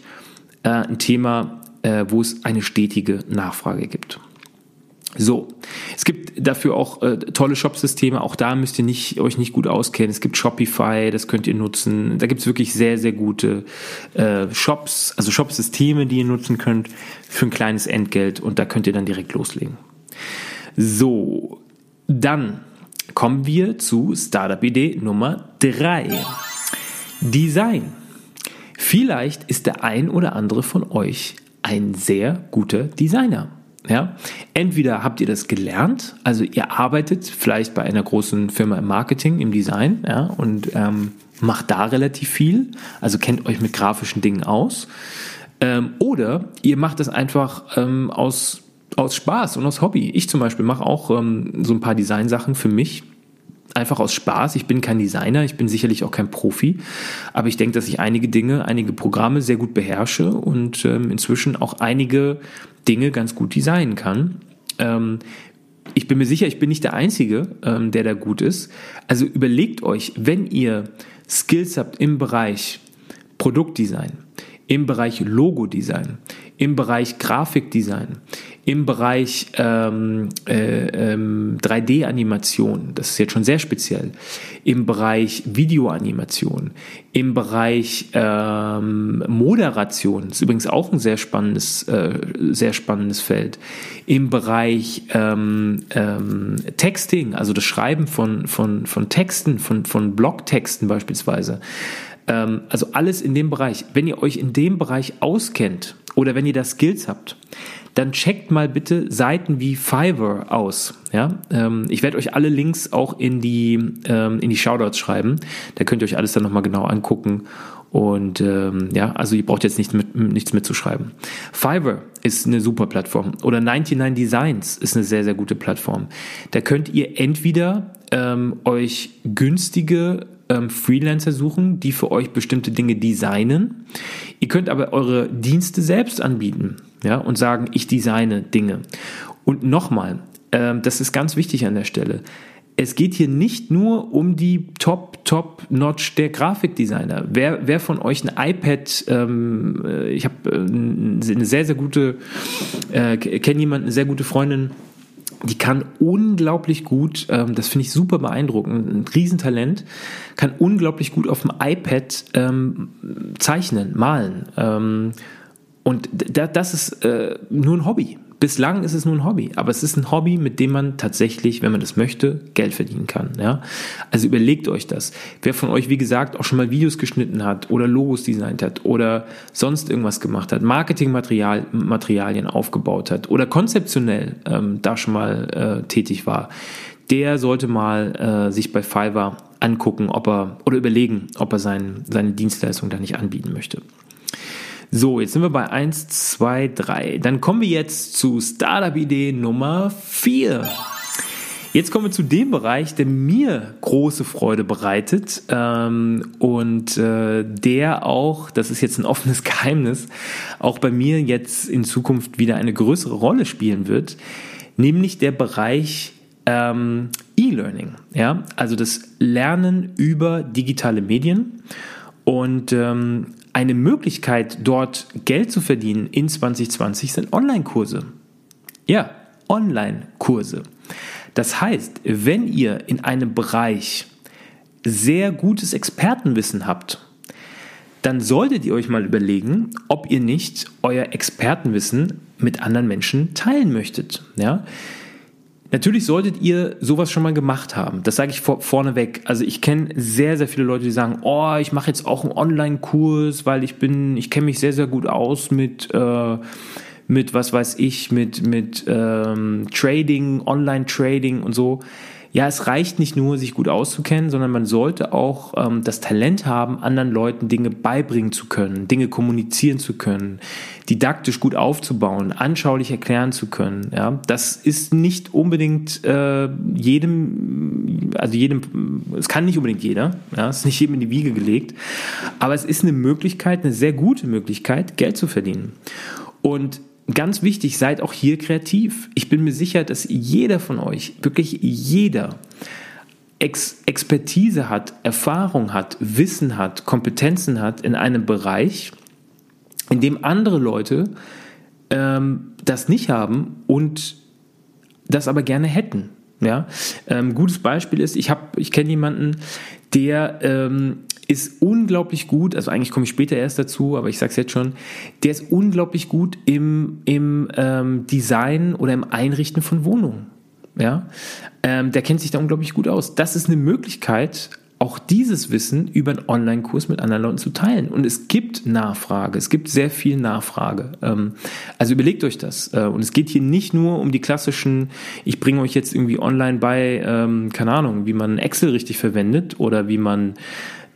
äh, ein Thema, äh, wo es eine stetige Nachfrage gibt. So, es gibt dafür auch äh, tolle Shop-Systeme. Auch da müsst ihr nicht, euch nicht gut auskennen. Es gibt Shopify, das könnt ihr nutzen. Da gibt es wirklich sehr, sehr gute äh, Shops, also Shop-Systeme, die ihr nutzen könnt für ein kleines Entgelt und da könnt ihr dann direkt loslegen. So, dann kommen wir zu Startup-Idee Nummer drei: Design. Vielleicht ist der ein oder andere von euch ein sehr guter Designer. Ja? Entweder habt ihr das gelernt, also ihr arbeitet vielleicht bei einer großen Firma im Marketing, im Design ja, und ähm, macht da relativ viel, also kennt euch mit grafischen Dingen aus. Ähm, oder ihr macht das einfach ähm, aus, aus Spaß und aus Hobby. Ich zum Beispiel mache auch ähm, so ein paar Designsachen für mich einfach aus Spaß. Ich bin kein Designer, ich bin sicherlich auch kein Profi, aber ich denke, dass ich einige Dinge, einige Programme sehr gut beherrsche und ähm, inzwischen auch einige Dinge ganz gut designen kann. Ähm, ich bin mir sicher, ich bin nicht der Einzige, ähm, der da gut ist. Also überlegt euch, wenn ihr Skills habt im Bereich Produktdesign, im Bereich Logo-Design, im Bereich Grafikdesign, im Bereich ähm, äh, ähm, 3D-Animation, das ist jetzt schon sehr speziell, im Bereich Videoanimation, im Bereich ähm, Moderation, das ist übrigens auch ein sehr spannendes, äh, sehr spannendes Feld, im Bereich ähm, ähm, Texting, also das Schreiben von, von, von Texten, von, von Blogtexten beispielsweise, ähm, also alles in dem Bereich. Wenn ihr euch in dem Bereich auskennt oder wenn ihr da Skills habt, dann checkt mal bitte Seiten wie Fiverr aus. Ja, ähm, ich werde euch alle Links auch in die ähm, in die Shoutouts schreiben. Da könnt ihr euch alles dann nochmal genau angucken. Und ähm, ja, also ihr braucht jetzt nicht mit, nichts mitzuschreiben. Fiverr ist eine super Plattform oder 99 Designs ist eine sehr, sehr gute Plattform. Da könnt ihr entweder ähm, euch günstige ähm, Freelancer suchen, die für euch bestimmte Dinge designen. Ihr könnt aber eure Dienste selbst anbieten ja, und sagen, ich designe Dinge. Und nochmal, ähm, das ist ganz wichtig an der Stelle. Es geht hier nicht nur um die Top, Top Notch der Grafikdesigner. Wer, wer von euch ein iPad, ähm, äh, ich habe äh, eine sehr, sehr gute, äh, kenne jemanden, eine sehr gute Freundin, die kann unglaublich gut, ähm, das finde ich super beeindruckend, ein Riesentalent, kann unglaublich gut auf dem iPad ähm, zeichnen, malen. Ähm, und das ist äh, nur ein Hobby. Bislang ist es nur ein Hobby, aber es ist ein Hobby, mit dem man tatsächlich, wenn man das möchte, Geld verdienen kann. Ja? Also überlegt euch das. Wer von euch, wie gesagt, auch schon mal Videos geschnitten hat oder Logos designt hat oder sonst irgendwas gemacht hat, Marketingmaterialien aufgebaut hat oder konzeptionell ähm, da schon mal äh, tätig war, der sollte mal äh, sich bei Fiverr angucken, ob er oder überlegen, ob er sein, seine Dienstleistung da nicht anbieten möchte. So, jetzt sind wir bei 1, 2, 3. Dann kommen wir jetzt zu Startup-Idee Nummer 4. Jetzt kommen wir zu dem Bereich, der mir große Freude bereitet ähm, und äh, der auch, das ist jetzt ein offenes Geheimnis, auch bei mir jetzt in Zukunft wieder eine größere Rolle spielen wird, nämlich der Bereich ähm, E-Learning. Ja? Also das Lernen über digitale Medien. Und ähm, eine Möglichkeit, dort Geld zu verdienen in 2020 sind Online-Kurse. Ja, Online-Kurse. Das heißt, wenn ihr in einem Bereich sehr gutes Expertenwissen habt, dann solltet ihr euch mal überlegen, ob ihr nicht euer Expertenwissen mit anderen Menschen teilen möchtet. Ja? Natürlich solltet ihr sowas schon mal gemacht haben. Das sage ich vor, vorneweg. Also ich kenne sehr, sehr viele Leute, die sagen, oh, ich mache jetzt auch einen Online-Kurs, weil ich bin, ich kenne mich sehr, sehr gut aus mit, äh, mit was weiß ich, mit, mit ähm, Trading, Online-Trading und so ja, es reicht nicht nur, sich gut auszukennen, sondern man sollte auch ähm, das Talent haben, anderen Leuten Dinge beibringen zu können, Dinge kommunizieren zu können, didaktisch gut aufzubauen, anschaulich erklären zu können. Ja, das ist nicht unbedingt äh, jedem also jedem, es kann nicht unbedingt jeder, ja, es ist nicht jedem in die Wiege gelegt, aber es ist eine Möglichkeit, eine sehr gute Möglichkeit, Geld zu verdienen. Und ganz wichtig, seid auch hier kreativ. Ich bin mir sicher, dass jeder von euch, wirklich jeder, Ex Expertise hat, Erfahrung hat, Wissen hat, Kompetenzen hat in einem Bereich, in dem andere Leute ähm, das nicht haben und das aber gerne hätten. Ja, ähm, gutes Beispiel ist, ich habe, ich kenne jemanden, der ähm, ist unglaublich gut, also eigentlich komme ich später erst dazu, aber ich sage es jetzt schon, der ist unglaublich gut im, im ähm, Design oder im Einrichten von Wohnungen. Ja, ähm, der kennt sich da unglaublich gut aus. Das ist eine Möglichkeit, auch dieses Wissen über einen Online-Kurs mit anderen Leuten zu teilen. Und es gibt Nachfrage, es gibt sehr viel Nachfrage. Ähm, also überlegt euch das. Äh, und es geht hier nicht nur um die klassischen, ich bringe euch jetzt irgendwie online bei, ähm, keine Ahnung, wie man Excel richtig verwendet oder wie man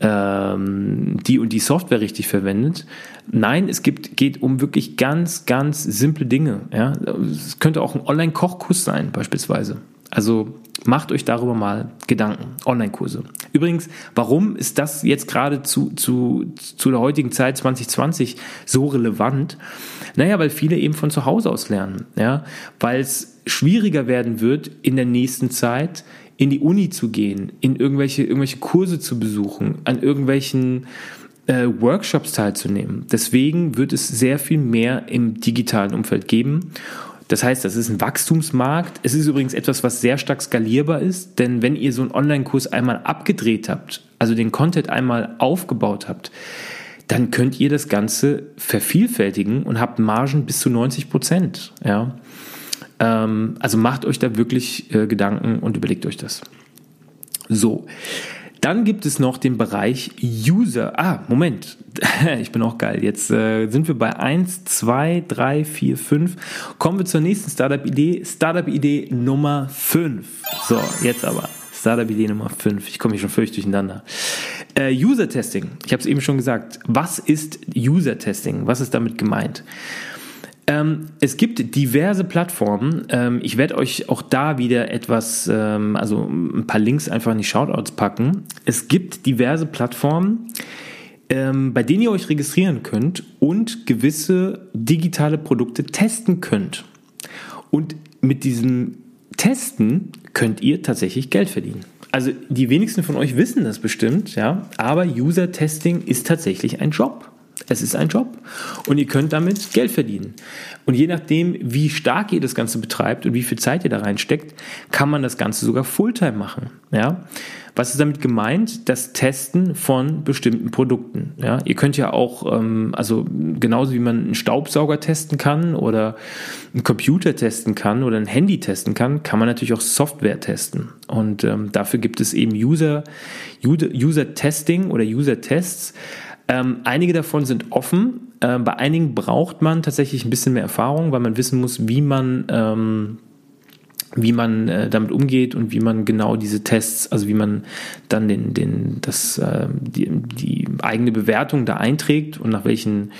ähm, die und die Software richtig verwendet. Nein, es gibt, geht um wirklich ganz, ganz simple Dinge. Ja? Es könnte auch ein Online-Kochkurs sein, beispielsweise. Also macht euch darüber mal Gedanken. Online-Kurse. Übrigens, warum ist das jetzt gerade zu, zu, zu der heutigen Zeit 2020 so relevant? Naja, weil viele eben von zu Hause aus lernen. Ja? Weil es schwieriger werden wird in der nächsten Zeit, in die Uni zu gehen, in irgendwelche, irgendwelche Kurse zu besuchen, an irgendwelchen äh, Workshops teilzunehmen. Deswegen wird es sehr viel mehr im digitalen Umfeld geben. Das heißt, das ist ein Wachstumsmarkt. Es ist übrigens etwas, was sehr stark skalierbar ist, denn wenn ihr so einen Online-Kurs einmal abgedreht habt, also den Content einmal aufgebaut habt, dann könnt ihr das Ganze vervielfältigen und habt Margen bis zu 90 Prozent. Ja? Ähm, also macht euch da wirklich äh, Gedanken und überlegt euch das. So. Dann gibt es noch den Bereich User. Ah, Moment. Ich bin auch geil. Jetzt äh, sind wir bei 1, 2, 3, 4, 5. Kommen wir zur nächsten Startup-Idee. Startup-Idee Nummer 5. So, jetzt aber. Startup-Idee Nummer 5. Ich komme hier schon völlig durcheinander. Äh, User-Testing. Ich habe es eben schon gesagt. Was ist User-Testing? Was ist damit gemeint? Ähm, es gibt diverse Plattformen. Ähm, ich werde euch auch da wieder etwas, ähm, also ein paar Links einfach in die Shoutouts packen. Es gibt diverse Plattformen, ähm, bei denen ihr euch registrieren könnt und gewisse digitale Produkte testen könnt. Und mit diesem Testen könnt ihr tatsächlich Geld verdienen. Also die wenigsten von euch wissen das bestimmt, ja, aber User Testing ist tatsächlich ein Job. Es ist ein Job und ihr könnt damit Geld verdienen. Und je nachdem, wie stark ihr das Ganze betreibt und wie viel Zeit ihr da reinsteckt, kann man das Ganze sogar Fulltime machen. Ja? Was ist damit gemeint? Das Testen von bestimmten Produkten. Ja? Ihr könnt ja auch, ähm, also genauso wie man einen Staubsauger testen kann oder einen Computer testen kann oder ein Handy testen kann, kann man natürlich auch Software testen. Und ähm, dafür gibt es eben User, User, User Testing oder User Tests ähm, einige davon sind offen. Äh, bei einigen braucht man tatsächlich ein bisschen mehr Erfahrung, weil man wissen muss, wie man, ähm, wie man äh, damit umgeht und wie man genau diese Tests, also wie man dann den, den, das, äh, die, die eigene Bewertung da einträgt und nach welchen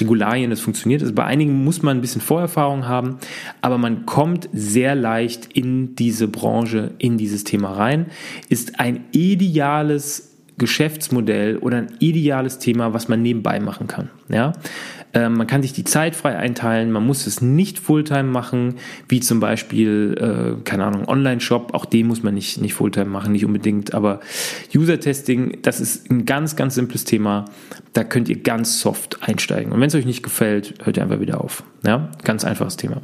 Regularien das funktioniert. Also bei einigen muss man ein bisschen Vorerfahrung haben, aber man kommt sehr leicht in diese Branche, in dieses Thema rein. Ist ein ideales Geschäftsmodell oder ein ideales Thema, was man nebenbei machen kann. Ja? Ähm, man kann sich die Zeit frei einteilen, man muss es nicht Fulltime machen, wie zum Beispiel, äh, keine Ahnung, Online-Shop, auch den muss man nicht, nicht Fulltime machen, nicht unbedingt, aber User-Testing, das ist ein ganz, ganz simples Thema, da könnt ihr ganz soft einsteigen. Und wenn es euch nicht gefällt, hört ihr einfach wieder auf. Ja? Ganz einfaches Thema.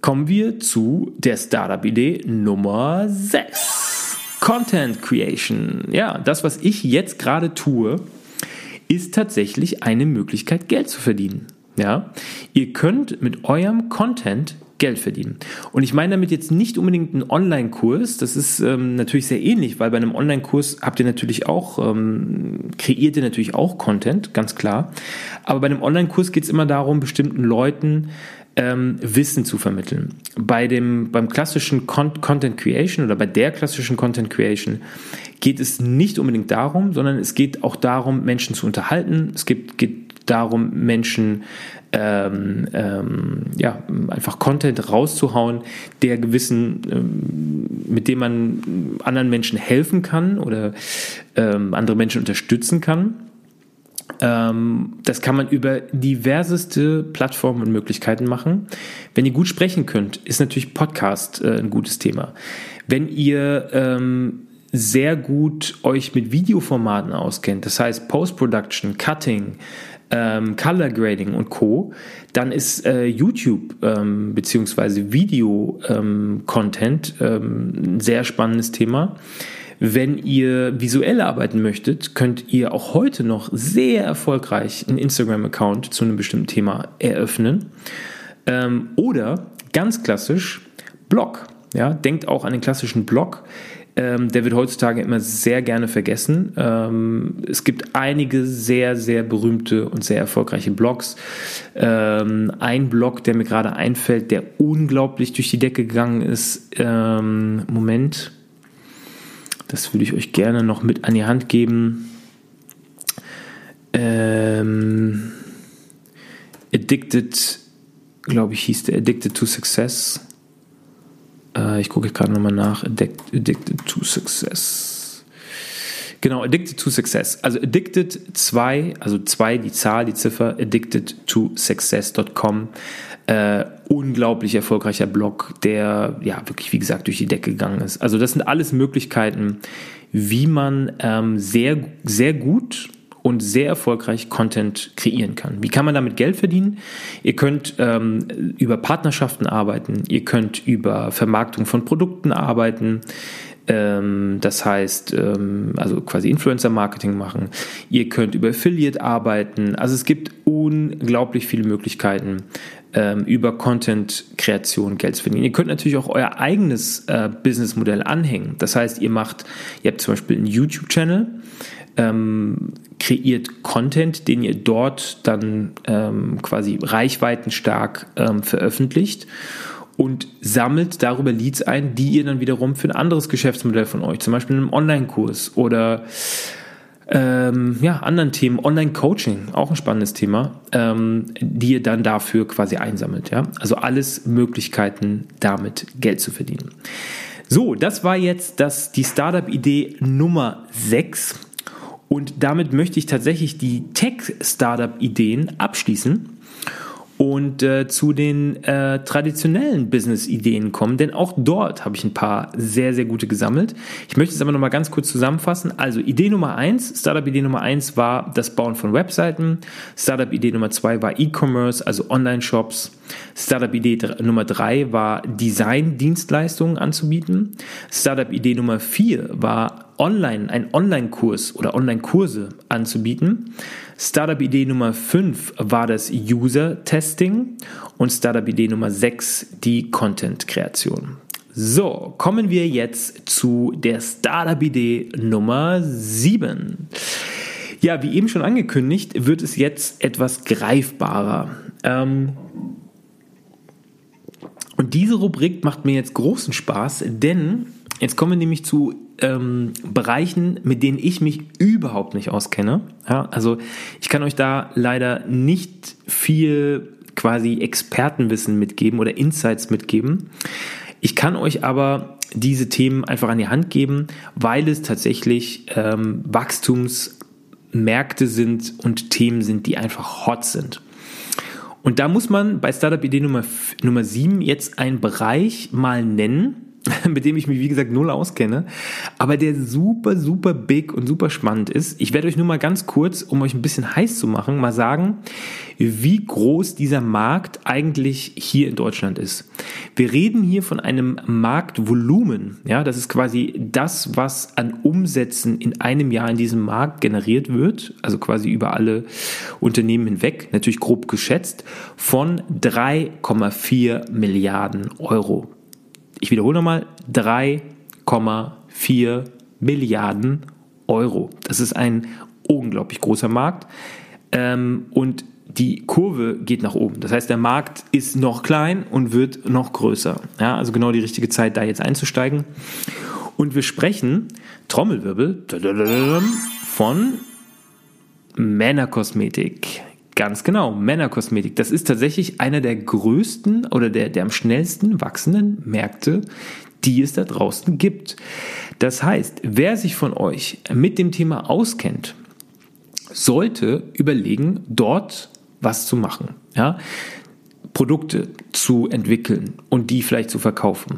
Kommen wir zu der Startup-Idee Nummer 6. Content Creation. Ja, das, was ich jetzt gerade tue, ist tatsächlich eine Möglichkeit, Geld zu verdienen. Ja, ihr könnt mit eurem Content Geld verdienen. Und ich meine damit jetzt nicht unbedingt einen Online-Kurs. Das ist ähm, natürlich sehr ähnlich, weil bei einem Online-Kurs habt ihr natürlich auch, ähm, kreiert ihr natürlich auch Content, ganz klar. Aber bei einem Online-Kurs geht es immer darum, bestimmten Leuten ähm, Wissen zu vermitteln. Bei dem, beim klassischen Con Content Creation oder bei der klassischen Content Creation geht es nicht unbedingt darum, sondern es geht auch darum, Menschen zu unterhalten. Es geht, geht darum, Menschen ähm, ähm, ja, einfach Content rauszuhauen, der gewissen, ähm, mit dem man anderen Menschen helfen kann oder ähm, andere Menschen unterstützen kann. Ähm, das kann man über diverseste Plattformen und Möglichkeiten machen. Wenn ihr gut sprechen könnt, ist natürlich Podcast äh, ein gutes Thema. Wenn ihr ähm, sehr gut euch mit Videoformaten auskennt, das heißt Post-Production, Cutting, ähm, Color Grading und Co., dann ist äh, YouTube ähm, bzw. Video-Content ähm, ein sehr spannendes Thema. Wenn ihr visuell arbeiten möchtet, könnt ihr auch heute noch sehr erfolgreich einen Instagram-Account zu einem bestimmten Thema eröffnen. Ähm, oder ganz klassisch Blog. Ja, denkt auch an den klassischen Blog. Ähm, der wird heutzutage immer sehr gerne vergessen. Ähm, es gibt einige sehr, sehr berühmte und sehr erfolgreiche Blogs. Ähm, ein Blog, der mir gerade einfällt, der unglaublich durch die Decke gegangen ist. Ähm, Moment. Das würde ich euch gerne noch mit an die Hand geben. Ähm, Addicted, glaube ich, hieß der Addicted to Success. Äh, ich gucke gerade nochmal nach. Addicted to Success. Genau, Addicted to Success. Also Addicted 2, also 2, die Zahl, die Ziffer, addicted to success.com. Äh, unglaublich erfolgreicher Blog, der ja wirklich, wie gesagt, durch die Decke gegangen ist. Also das sind alles Möglichkeiten, wie man ähm, sehr, sehr gut und sehr erfolgreich Content kreieren kann. Wie kann man damit Geld verdienen? Ihr könnt ähm, über Partnerschaften arbeiten, ihr könnt über Vermarktung von Produkten arbeiten, ähm, das heißt, ähm, also quasi Influencer-Marketing machen. Ihr könnt über Affiliate arbeiten. Also es gibt unglaublich viele Möglichkeiten, ähm, über Content-Kreation Geld zu verdienen. Ihr könnt natürlich auch euer eigenes äh, Businessmodell anhängen. Das heißt, ihr macht, ihr habt zum Beispiel einen YouTube-Channel, ähm, kreiert Content, den ihr dort dann ähm, quasi reichweitenstark ähm, veröffentlicht und sammelt darüber Leads ein, die ihr dann wiederum für ein anderes Geschäftsmodell von euch, zum Beispiel einen Online-Kurs oder ähm, ja, anderen Themen, Online-Coaching, auch ein spannendes Thema, ähm, die ihr dann dafür quasi einsammelt. Ja? Also alles Möglichkeiten, damit Geld zu verdienen. So, das war jetzt das, die Startup-Idee Nummer 6. Und damit möchte ich tatsächlich die Tech-Startup-Ideen abschließen und äh, zu den äh, traditionellen Business-Ideen kommen, denn auch dort habe ich ein paar sehr, sehr gute gesammelt. Ich möchte es aber nochmal ganz kurz zusammenfassen. Also Idee Nummer eins, Startup-Idee Nummer eins war das Bauen von Webseiten. Startup-Idee Nummer zwei war E-Commerce, also Online-Shops. Startup-Idee Nummer drei war Design-Dienstleistungen anzubieten. Startup-Idee Nummer vier war online, ein Online-Kurs oder Online-Kurse anzubieten. Startup-Idee Nummer 5 war das User-Testing und Startup-Idee Nummer 6 die Content-Kreation. So, kommen wir jetzt zu der Startup-Idee Nummer 7. Ja, wie eben schon angekündigt, wird es jetzt etwas greifbarer. Ähm, und diese Rubrik macht mir jetzt großen Spaß, denn jetzt kommen wir nämlich zu ähm, Bereichen, mit denen ich mich überhaupt nicht auskenne. Ja, also ich kann euch da leider nicht viel quasi Expertenwissen mitgeben oder Insights mitgeben. Ich kann euch aber diese Themen einfach an die Hand geben, weil es tatsächlich ähm, Wachstumsmärkte sind und Themen sind, die einfach hot sind. Und da muss man bei Startup Idee Nummer, Nummer 7 jetzt einen Bereich mal nennen, mit dem ich mich, wie gesagt, null auskenne, aber der super, super big und super spannend ist. Ich werde euch nur mal ganz kurz, um euch ein bisschen heiß zu machen, mal sagen, wie groß dieser Markt eigentlich hier in Deutschland ist. Wir reden hier von einem Marktvolumen. Ja, das ist quasi das, was an Umsätzen in einem Jahr in diesem Markt generiert wird, also quasi über alle Unternehmen hinweg, natürlich grob geschätzt, von 3,4 Milliarden Euro. Ich wiederhole nochmal, 3,4 Milliarden Euro. Das ist ein unglaublich großer Markt. Ähm, und die Kurve geht nach oben. Das heißt, der Markt ist noch klein und wird noch größer. Ja, also genau die richtige Zeit, da jetzt einzusteigen. Und wir sprechen, Trommelwirbel, von Männerkosmetik. Ganz genau, Männerkosmetik. Das ist tatsächlich einer der größten oder der, der am schnellsten wachsenden Märkte, die es da draußen gibt. Das heißt, wer sich von euch mit dem Thema auskennt, sollte überlegen, dort was zu machen. Ja? Produkte zu entwickeln und die vielleicht zu verkaufen.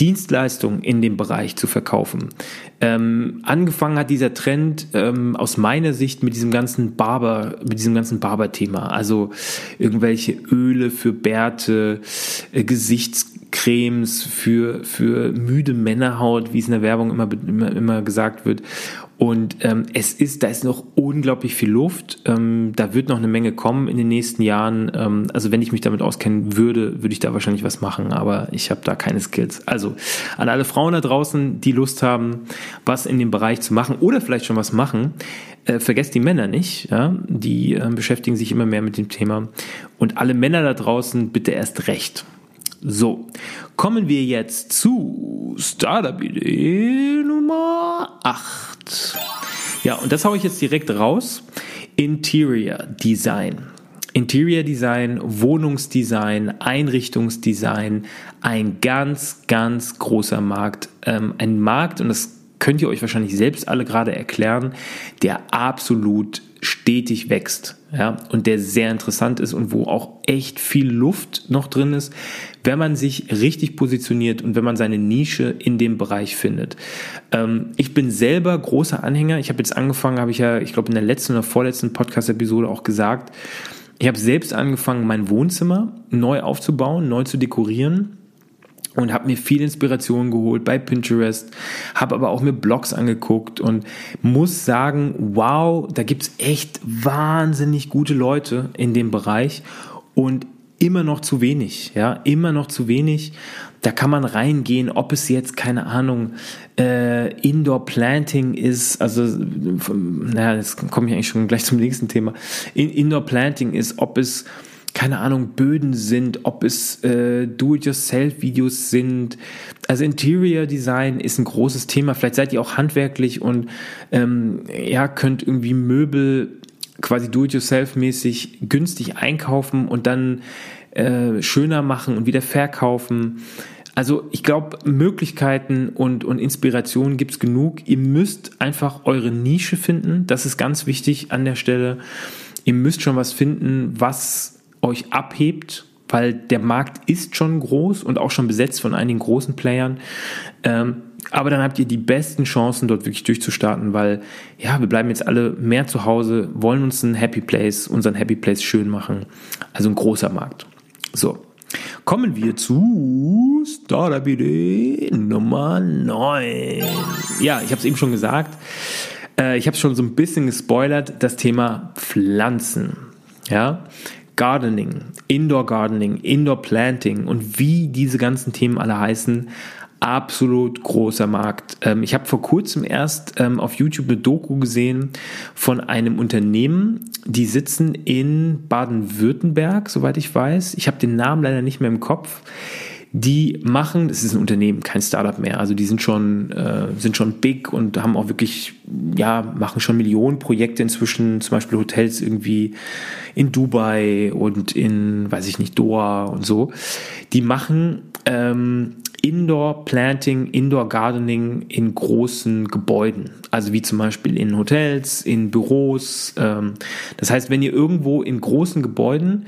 Dienstleistungen in dem Bereich zu verkaufen. Ähm, angefangen hat dieser Trend ähm, aus meiner Sicht mit diesem ganzen Barber, mit diesem ganzen Barber-Thema. Also irgendwelche Öle für Bärte, äh, Gesichtscremes für, für müde Männerhaut, wie es in der Werbung immer, immer, immer gesagt wird. Und ähm, es ist, da ist noch unglaublich viel Luft. Ähm, da wird noch eine Menge kommen in den nächsten Jahren. Ähm, also wenn ich mich damit auskennen würde, würde ich da wahrscheinlich was machen, aber ich habe da keine Skills. Also an alle Frauen da draußen, die Lust haben, was in dem Bereich zu machen oder vielleicht schon was machen, äh, vergesst die Männer nicht. Ja? Die äh, beschäftigen sich immer mehr mit dem Thema. Und alle Männer da draußen bitte erst recht. So, kommen wir jetzt zu Startup-Idee Nummer 8. Ja, und das haue ich jetzt direkt raus. Interior Design. Interior Design, Wohnungsdesign, Einrichtungsdesign, ein ganz, ganz großer Markt. Ähm, ein Markt, und das könnt ihr euch wahrscheinlich selbst alle gerade erklären, der absolut stetig wächst, ja, und der sehr interessant ist und wo auch echt viel Luft noch drin ist, wenn man sich richtig positioniert und wenn man seine Nische in dem Bereich findet. Ähm, ich bin selber großer Anhänger. Ich habe jetzt angefangen, habe ich ja, ich glaube in der letzten oder vorletzten Podcast-Episode auch gesagt, ich habe selbst angefangen, mein Wohnzimmer neu aufzubauen, neu zu dekorieren und habe mir viel Inspiration geholt bei Pinterest, habe aber auch mir Blogs angeguckt und muss sagen, wow, da gibt's echt wahnsinnig gute Leute in dem Bereich und immer noch zu wenig, ja, immer noch zu wenig. Da kann man reingehen, ob es jetzt, keine Ahnung, äh, Indoor Planting ist, also, naja, jetzt komme ich eigentlich schon gleich zum nächsten Thema. In, Indoor Planting ist, ob es keine Ahnung, Böden sind, ob es äh, Do-it-yourself-Videos sind. Also Interior Design ist ein großes Thema. Vielleicht seid ihr auch handwerklich und ähm, ja, könnt irgendwie Möbel quasi do-it-yourself-mäßig günstig einkaufen und dann äh, schöner machen und wieder verkaufen. Also ich glaube, Möglichkeiten und, und Inspirationen gibt es genug. Ihr müsst einfach eure Nische finden. Das ist ganz wichtig an der Stelle. Ihr müsst schon was finden, was euch abhebt, weil der Markt ist schon groß und auch schon besetzt von einigen großen Playern. Ähm, aber dann habt ihr die besten Chancen, dort wirklich durchzustarten, weil ja, wir bleiben jetzt alle mehr zu Hause, wollen uns ein Happy Place, unseren Happy Place schön machen. Also ein großer Markt. So. Kommen wir zu Startup Idee Nummer 9. Ja, ich habe es eben schon gesagt. Äh, ich habe es schon so ein bisschen gespoilert, das Thema Pflanzen. Ja, Gardening, Indoor Gardening, Indoor Planting und wie diese ganzen Themen alle heißen, absolut großer Markt. Ähm, ich habe vor kurzem erst ähm, auf YouTube eine Doku gesehen von einem Unternehmen, die sitzen in Baden-Württemberg, soweit ich weiß. Ich habe den Namen leider nicht mehr im Kopf die machen, das ist ein Unternehmen, kein Startup mehr, also die sind schon, äh, sind schon big und haben auch wirklich, ja, machen schon Millionen Projekte inzwischen, zum Beispiel Hotels irgendwie in Dubai und in, weiß ich nicht, Doha und so. Die machen ähm, Indoor Planting, Indoor Gardening in großen Gebäuden. Also wie zum Beispiel in Hotels, in Büros. Ähm, das heißt, wenn ihr irgendwo in großen Gebäuden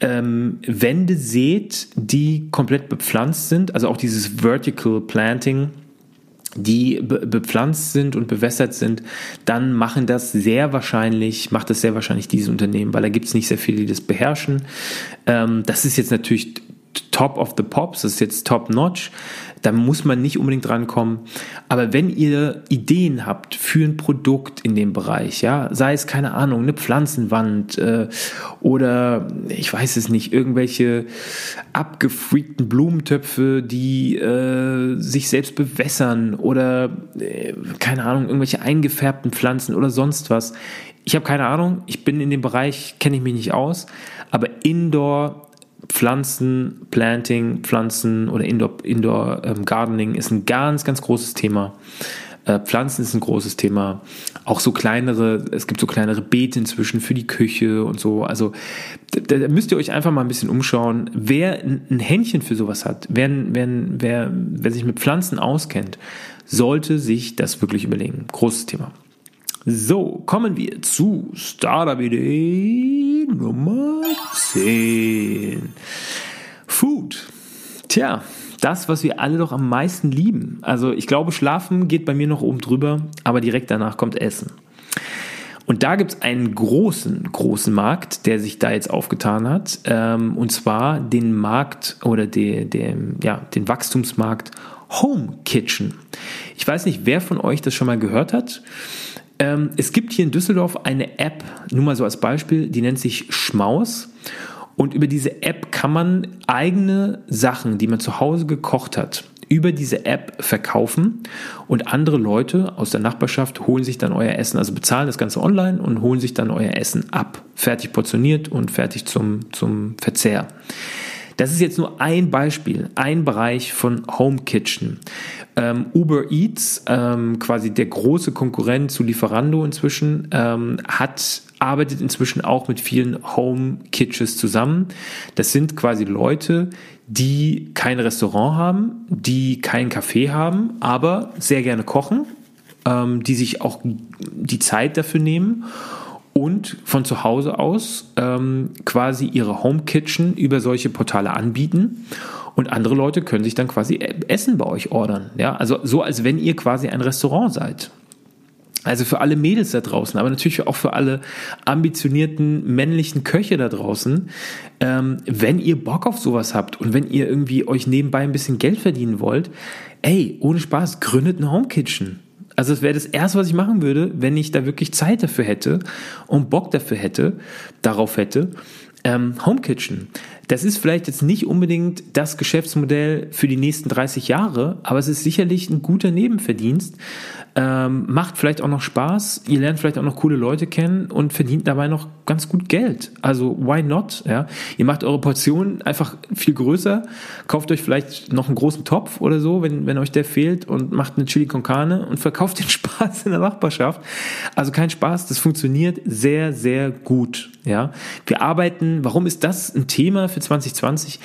ähm, Wände seht, die komplett bepflanzt sind, also auch dieses Vertical Planting, die be bepflanzt sind und bewässert sind, dann machen das sehr wahrscheinlich, macht das sehr wahrscheinlich dieses Unternehmen, weil da gibt es nicht sehr viele, die das beherrschen. Ähm, das ist jetzt natürlich top of the pops, das ist jetzt top notch. Da muss man nicht unbedingt drankommen. Aber wenn ihr Ideen habt für ein Produkt in dem Bereich, ja, sei es keine Ahnung, eine Pflanzenwand äh, oder ich weiß es nicht, irgendwelche abgefreakten Blumentöpfe, die äh, sich selbst bewässern oder äh, keine Ahnung, irgendwelche eingefärbten Pflanzen oder sonst was. Ich habe keine Ahnung, ich bin in dem Bereich, kenne ich mich nicht aus, aber Indoor Pflanzen, Planting, Pflanzen oder Indoor, Indoor ähm, Gardening ist ein ganz, ganz großes Thema. Äh, Pflanzen ist ein großes Thema. Auch so kleinere, es gibt so kleinere Beete inzwischen für die Küche und so. Also da, da müsst ihr euch einfach mal ein bisschen umschauen. Wer ein Händchen für sowas hat, wer, wer, wer, wer sich mit Pflanzen auskennt, sollte sich das wirklich überlegen. Großes Thema. So, kommen wir zu Startup-Idee Nummer 10. Food. Tja, das, was wir alle doch am meisten lieben. Also ich glaube, Schlafen geht bei mir noch oben drüber, aber direkt danach kommt Essen. Und da gibt es einen großen, großen Markt, der sich da jetzt aufgetan hat. Ähm, und zwar den Markt oder de, de, ja, den Wachstumsmarkt Home Kitchen. Ich weiß nicht, wer von euch das schon mal gehört hat. Ähm, es gibt hier in Düsseldorf eine App, nur mal so als Beispiel, die nennt sich Schmaus. Und über diese App kann man eigene Sachen, die man zu Hause gekocht hat, über diese App verkaufen und andere Leute aus der Nachbarschaft holen sich dann euer Essen, also bezahlen das Ganze online und holen sich dann euer Essen ab, fertig portioniert und fertig zum, zum Verzehr. Das ist jetzt nur ein Beispiel, ein Bereich von Home Kitchen. Ähm, Uber Eats, ähm, quasi der große Konkurrent zu Lieferando inzwischen, ähm, hat arbeitet inzwischen auch mit vielen Home Kitchens zusammen. Das sind quasi Leute, die kein Restaurant haben, die kein Café haben, aber sehr gerne kochen, ähm, die sich auch die Zeit dafür nehmen und von zu Hause aus ähm, quasi ihre Home Kitchen über solche Portale anbieten. Und andere Leute können sich dann quasi Essen bei euch ordern. Ja, also so, als wenn ihr quasi ein Restaurant seid. Also für alle Mädels da draußen, aber natürlich auch für alle ambitionierten männlichen Köche da draußen. Ähm, wenn ihr Bock auf sowas habt und wenn ihr irgendwie euch nebenbei ein bisschen Geld verdienen wollt, ey, ohne Spaß, gründet eine Home Kitchen. Also das wäre das Erste, was ich machen würde, wenn ich da wirklich Zeit dafür hätte und Bock dafür hätte, darauf hätte. Ähm, Home Kitchen. Das ist vielleicht jetzt nicht unbedingt das Geschäftsmodell für die nächsten 30 Jahre, aber es ist sicherlich ein guter Nebenverdienst, ähm, macht vielleicht auch noch Spaß, ihr lernt vielleicht auch noch coole Leute kennen und verdient dabei noch ganz gut Geld. Also why not? Ja? Ihr macht eure Portionen einfach viel größer, kauft euch vielleicht noch einen großen Topf oder so, wenn, wenn euch der fehlt und macht eine Chili con Carne und verkauft den Spaß in der Nachbarschaft. Also kein Spaß, das funktioniert sehr, sehr gut. Ja? Wir arbeiten, warum ist das ein Thema für 2020?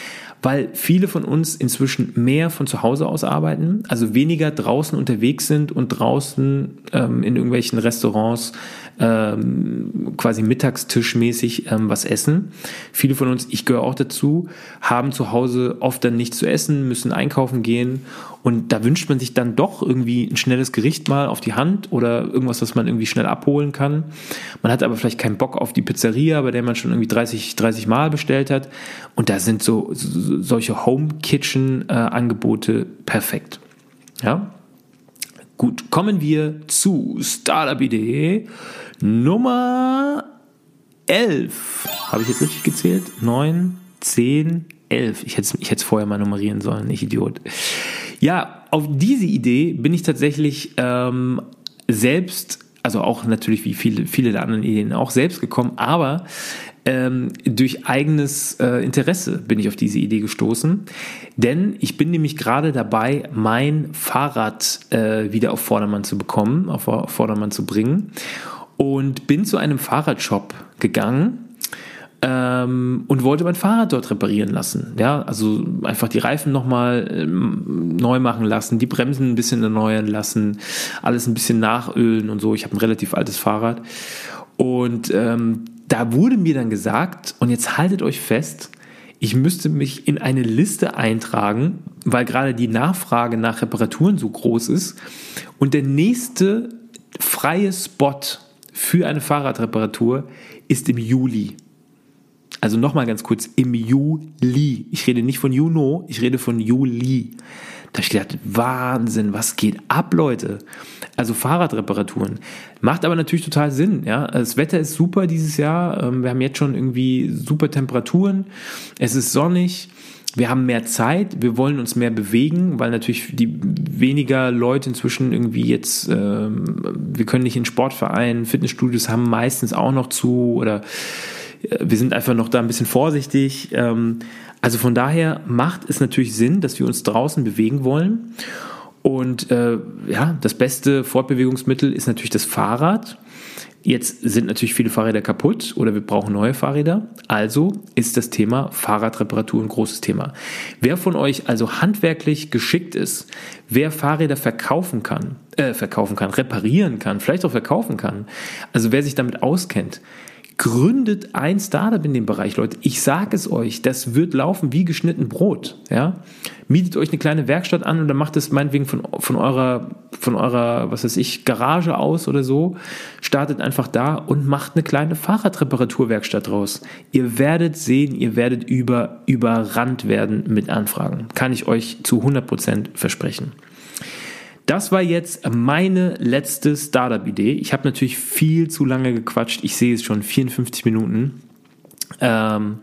Weil viele von uns inzwischen mehr von zu Hause aus arbeiten, also weniger draußen unterwegs sind und draußen ähm, in irgendwelchen Restaurants ähm, quasi mittagstischmäßig ähm, was essen. Viele von uns, ich gehöre auch dazu, haben zu Hause oft dann nichts zu essen, müssen einkaufen gehen und da wünscht man sich dann doch irgendwie ein schnelles Gericht mal auf die Hand oder irgendwas, was man irgendwie schnell abholen kann. Man hat aber vielleicht keinen Bock auf die Pizzeria, bei der man schon irgendwie 30, 30 Mal bestellt hat. Und da sind so, so solche Home Kitchen äh, perfekt. Ja. Gut, kommen wir zu Startup-Idee Nummer 11. Habe ich jetzt richtig gezählt? 9, 10, 11. Ich hätte es vorher mal nummerieren sollen, nicht Idiot. Ja, auf diese Idee bin ich tatsächlich ähm, selbst, also auch natürlich wie viele, viele der anderen Ideen auch selbst gekommen, aber ähm, durch eigenes äh, Interesse bin ich auf diese Idee gestoßen. Denn ich bin nämlich gerade dabei, mein Fahrrad äh, wieder auf Vordermann zu bekommen, auf Vordermann zu bringen. Und bin zu einem Fahrradshop gegangen ähm, und wollte mein Fahrrad dort reparieren lassen. Ja, also einfach die Reifen nochmal ähm, neu machen lassen, die Bremsen ein bisschen erneuern lassen, alles ein bisschen nachölen und so. Ich habe ein relativ altes Fahrrad. Und ähm, da wurde mir dann gesagt, und jetzt haltet euch fest, ich müsste mich in eine Liste eintragen, weil gerade die Nachfrage nach Reparaturen so groß ist. Und der nächste freie Spot für eine Fahrradreparatur ist im Juli. Also nochmal ganz kurz, im Juli. Ich rede nicht von Juno, ich rede von Juli. Da habe ich gedacht, Wahnsinn, was geht ab, Leute? Also Fahrradreparaturen. Macht aber natürlich total Sinn, ja. Das Wetter ist super dieses Jahr. Ähm, wir haben jetzt schon irgendwie super Temperaturen. Es ist sonnig. Wir haben mehr Zeit, wir wollen uns mehr bewegen, weil natürlich die weniger Leute inzwischen irgendwie jetzt, ähm, wir können nicht in Sportvereinen, Fitnessstudios haben meistens auch noch zu oder äh, wir sind einfach noch da ein bisschen vorsichtig. Ähm, also von daher macht es natürlich Sinn, dass wir uns draußen bewegen wollen. Und äh, ja, das beste Fortbewegungsmittel ist natürlich das Fahrrad. Jetzt sind natürlich viele Fahrräder kaputt oder wir brauchen neue Fahrräder. Also ist das Thema Fahrradreparatur ein großes Thema. Wer von euch also handwerklich geschickt ist, wer Fahrräder verkaufen kann, äh, verkaufen kann, reparieren kann, vielleicht auch verkaufen kann, also wer sich damit auskennt, gründet ein Startup in dem Bereich, Leute. Ich sage es euch, das wird laufen wie geschnitten Brot. Ja? Mietet euch eine kleine Werkstatt an dann macht es meinetwegen von, von eurer, von eurer, was weiß ich, Garage aus oder so. Startet einfach da und macht eine kleine Fahrradreparaturwerkstatt draus. Ihr werdet sehen, ihr werdet über, überrannt werden mit Anfragen. Kann ich euch zu 100% versprechen. Das war jetzt meine letzte Startup-Idee. Ich habe natürlich viel zu lange gequatscht. Ich sehe es schon 54 Minuten. Ähm,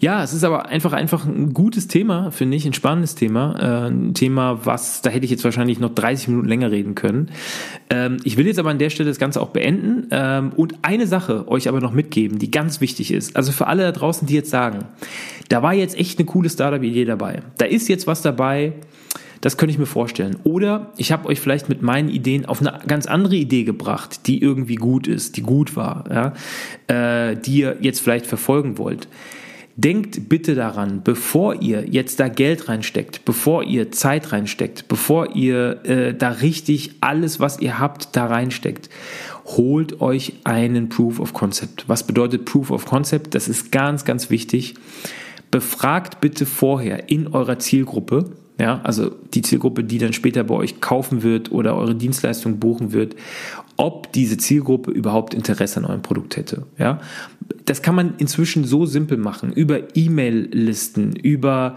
ja, es ist aber einfach einfach ein gutes Thema, finde ich, ein spannendes Thema. Äh, ein Thema, was, da hätte ich jetzt wahrscheinlich noch 30 Minuten länger reden können. Ähm, ich will jetzt aber an der Stelle das Ganze auch beenden ähm, und eine Sache euch aber noch mitgeben, die ganz wichtig ist. Also für alle da draußen, die jetzt sagen, da war jetzt echt eine coole Startup-Idee dabei. Da ist jetzt was dabei, das könnte ich mir vorstellen. Oder ich habe euch vielleicht mit meinen Ideen auf eine ganz andere Idee gebracht, die irgendwie gut ist, die gut war, ja, äh, die ihr jetzt vielleicht verfolgen wollt. Denkt bitte daran, bevor ihr jetzt da Geld reinsteckt, bevor ihr Zeit reinsteckt, bevor ihr äh, da richtig alles, was ihr habt, da reinsteckt, holt euch einen Proof of Concept. Was bedeutet Proof of Concept? Das ist ganz, ganz wichtig. Befragt bitte vorher in eurer Zielgruppe, ja, also die Zielgruppe, die dann später bei euch kaufen wird oder eure Dienstleistung buchen wird, ob diese Zielgruppe überhaupt Interesse an eurem Produkt hätte. Ja, das kann man inzwischen so simpel machen über E-Mail-Listen, über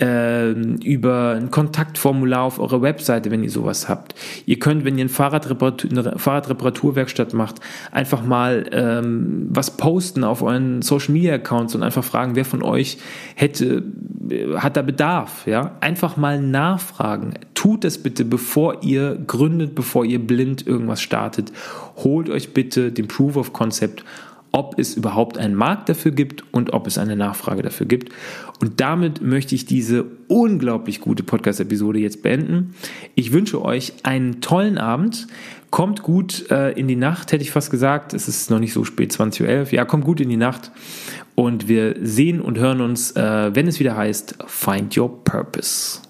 äh, über ein Kontaktformular auf eurer Webseite, wenn ihr sowas habt. Ihr könnt, wenn ihr ein Fahrradreparatur, eine Fahrradreparaturwerkstatt macht, einfach mal ähm, was posten auf euren Social Media Accounts und einfach fragen, wer von euch hätte äh, hat da Bedarf. Ja, einfach mal nachfragen. Tut das bitte, bevor ihr gründet, bevor ihr blind irgendwas startet startet, holt euch bitte den Proof of Concept, ob es überhaupt einen Markt dafür gibt und ob es eine Nachfrage dafür gibt. Und damit möchte ich diese unglaublich gute Podcast-Episode jetzt beenden. Ich wünsche euch einen tollen Abend. Kommt gut äh, in die Nacht, hätte ich fast gesagt. Es ist noch nicht so spät, 20.11 Uhr. Ja, kommt gut in die Nacht. Und wir sehen und hören uns, äh, wenn es wieder heißt, Find Your Purpose.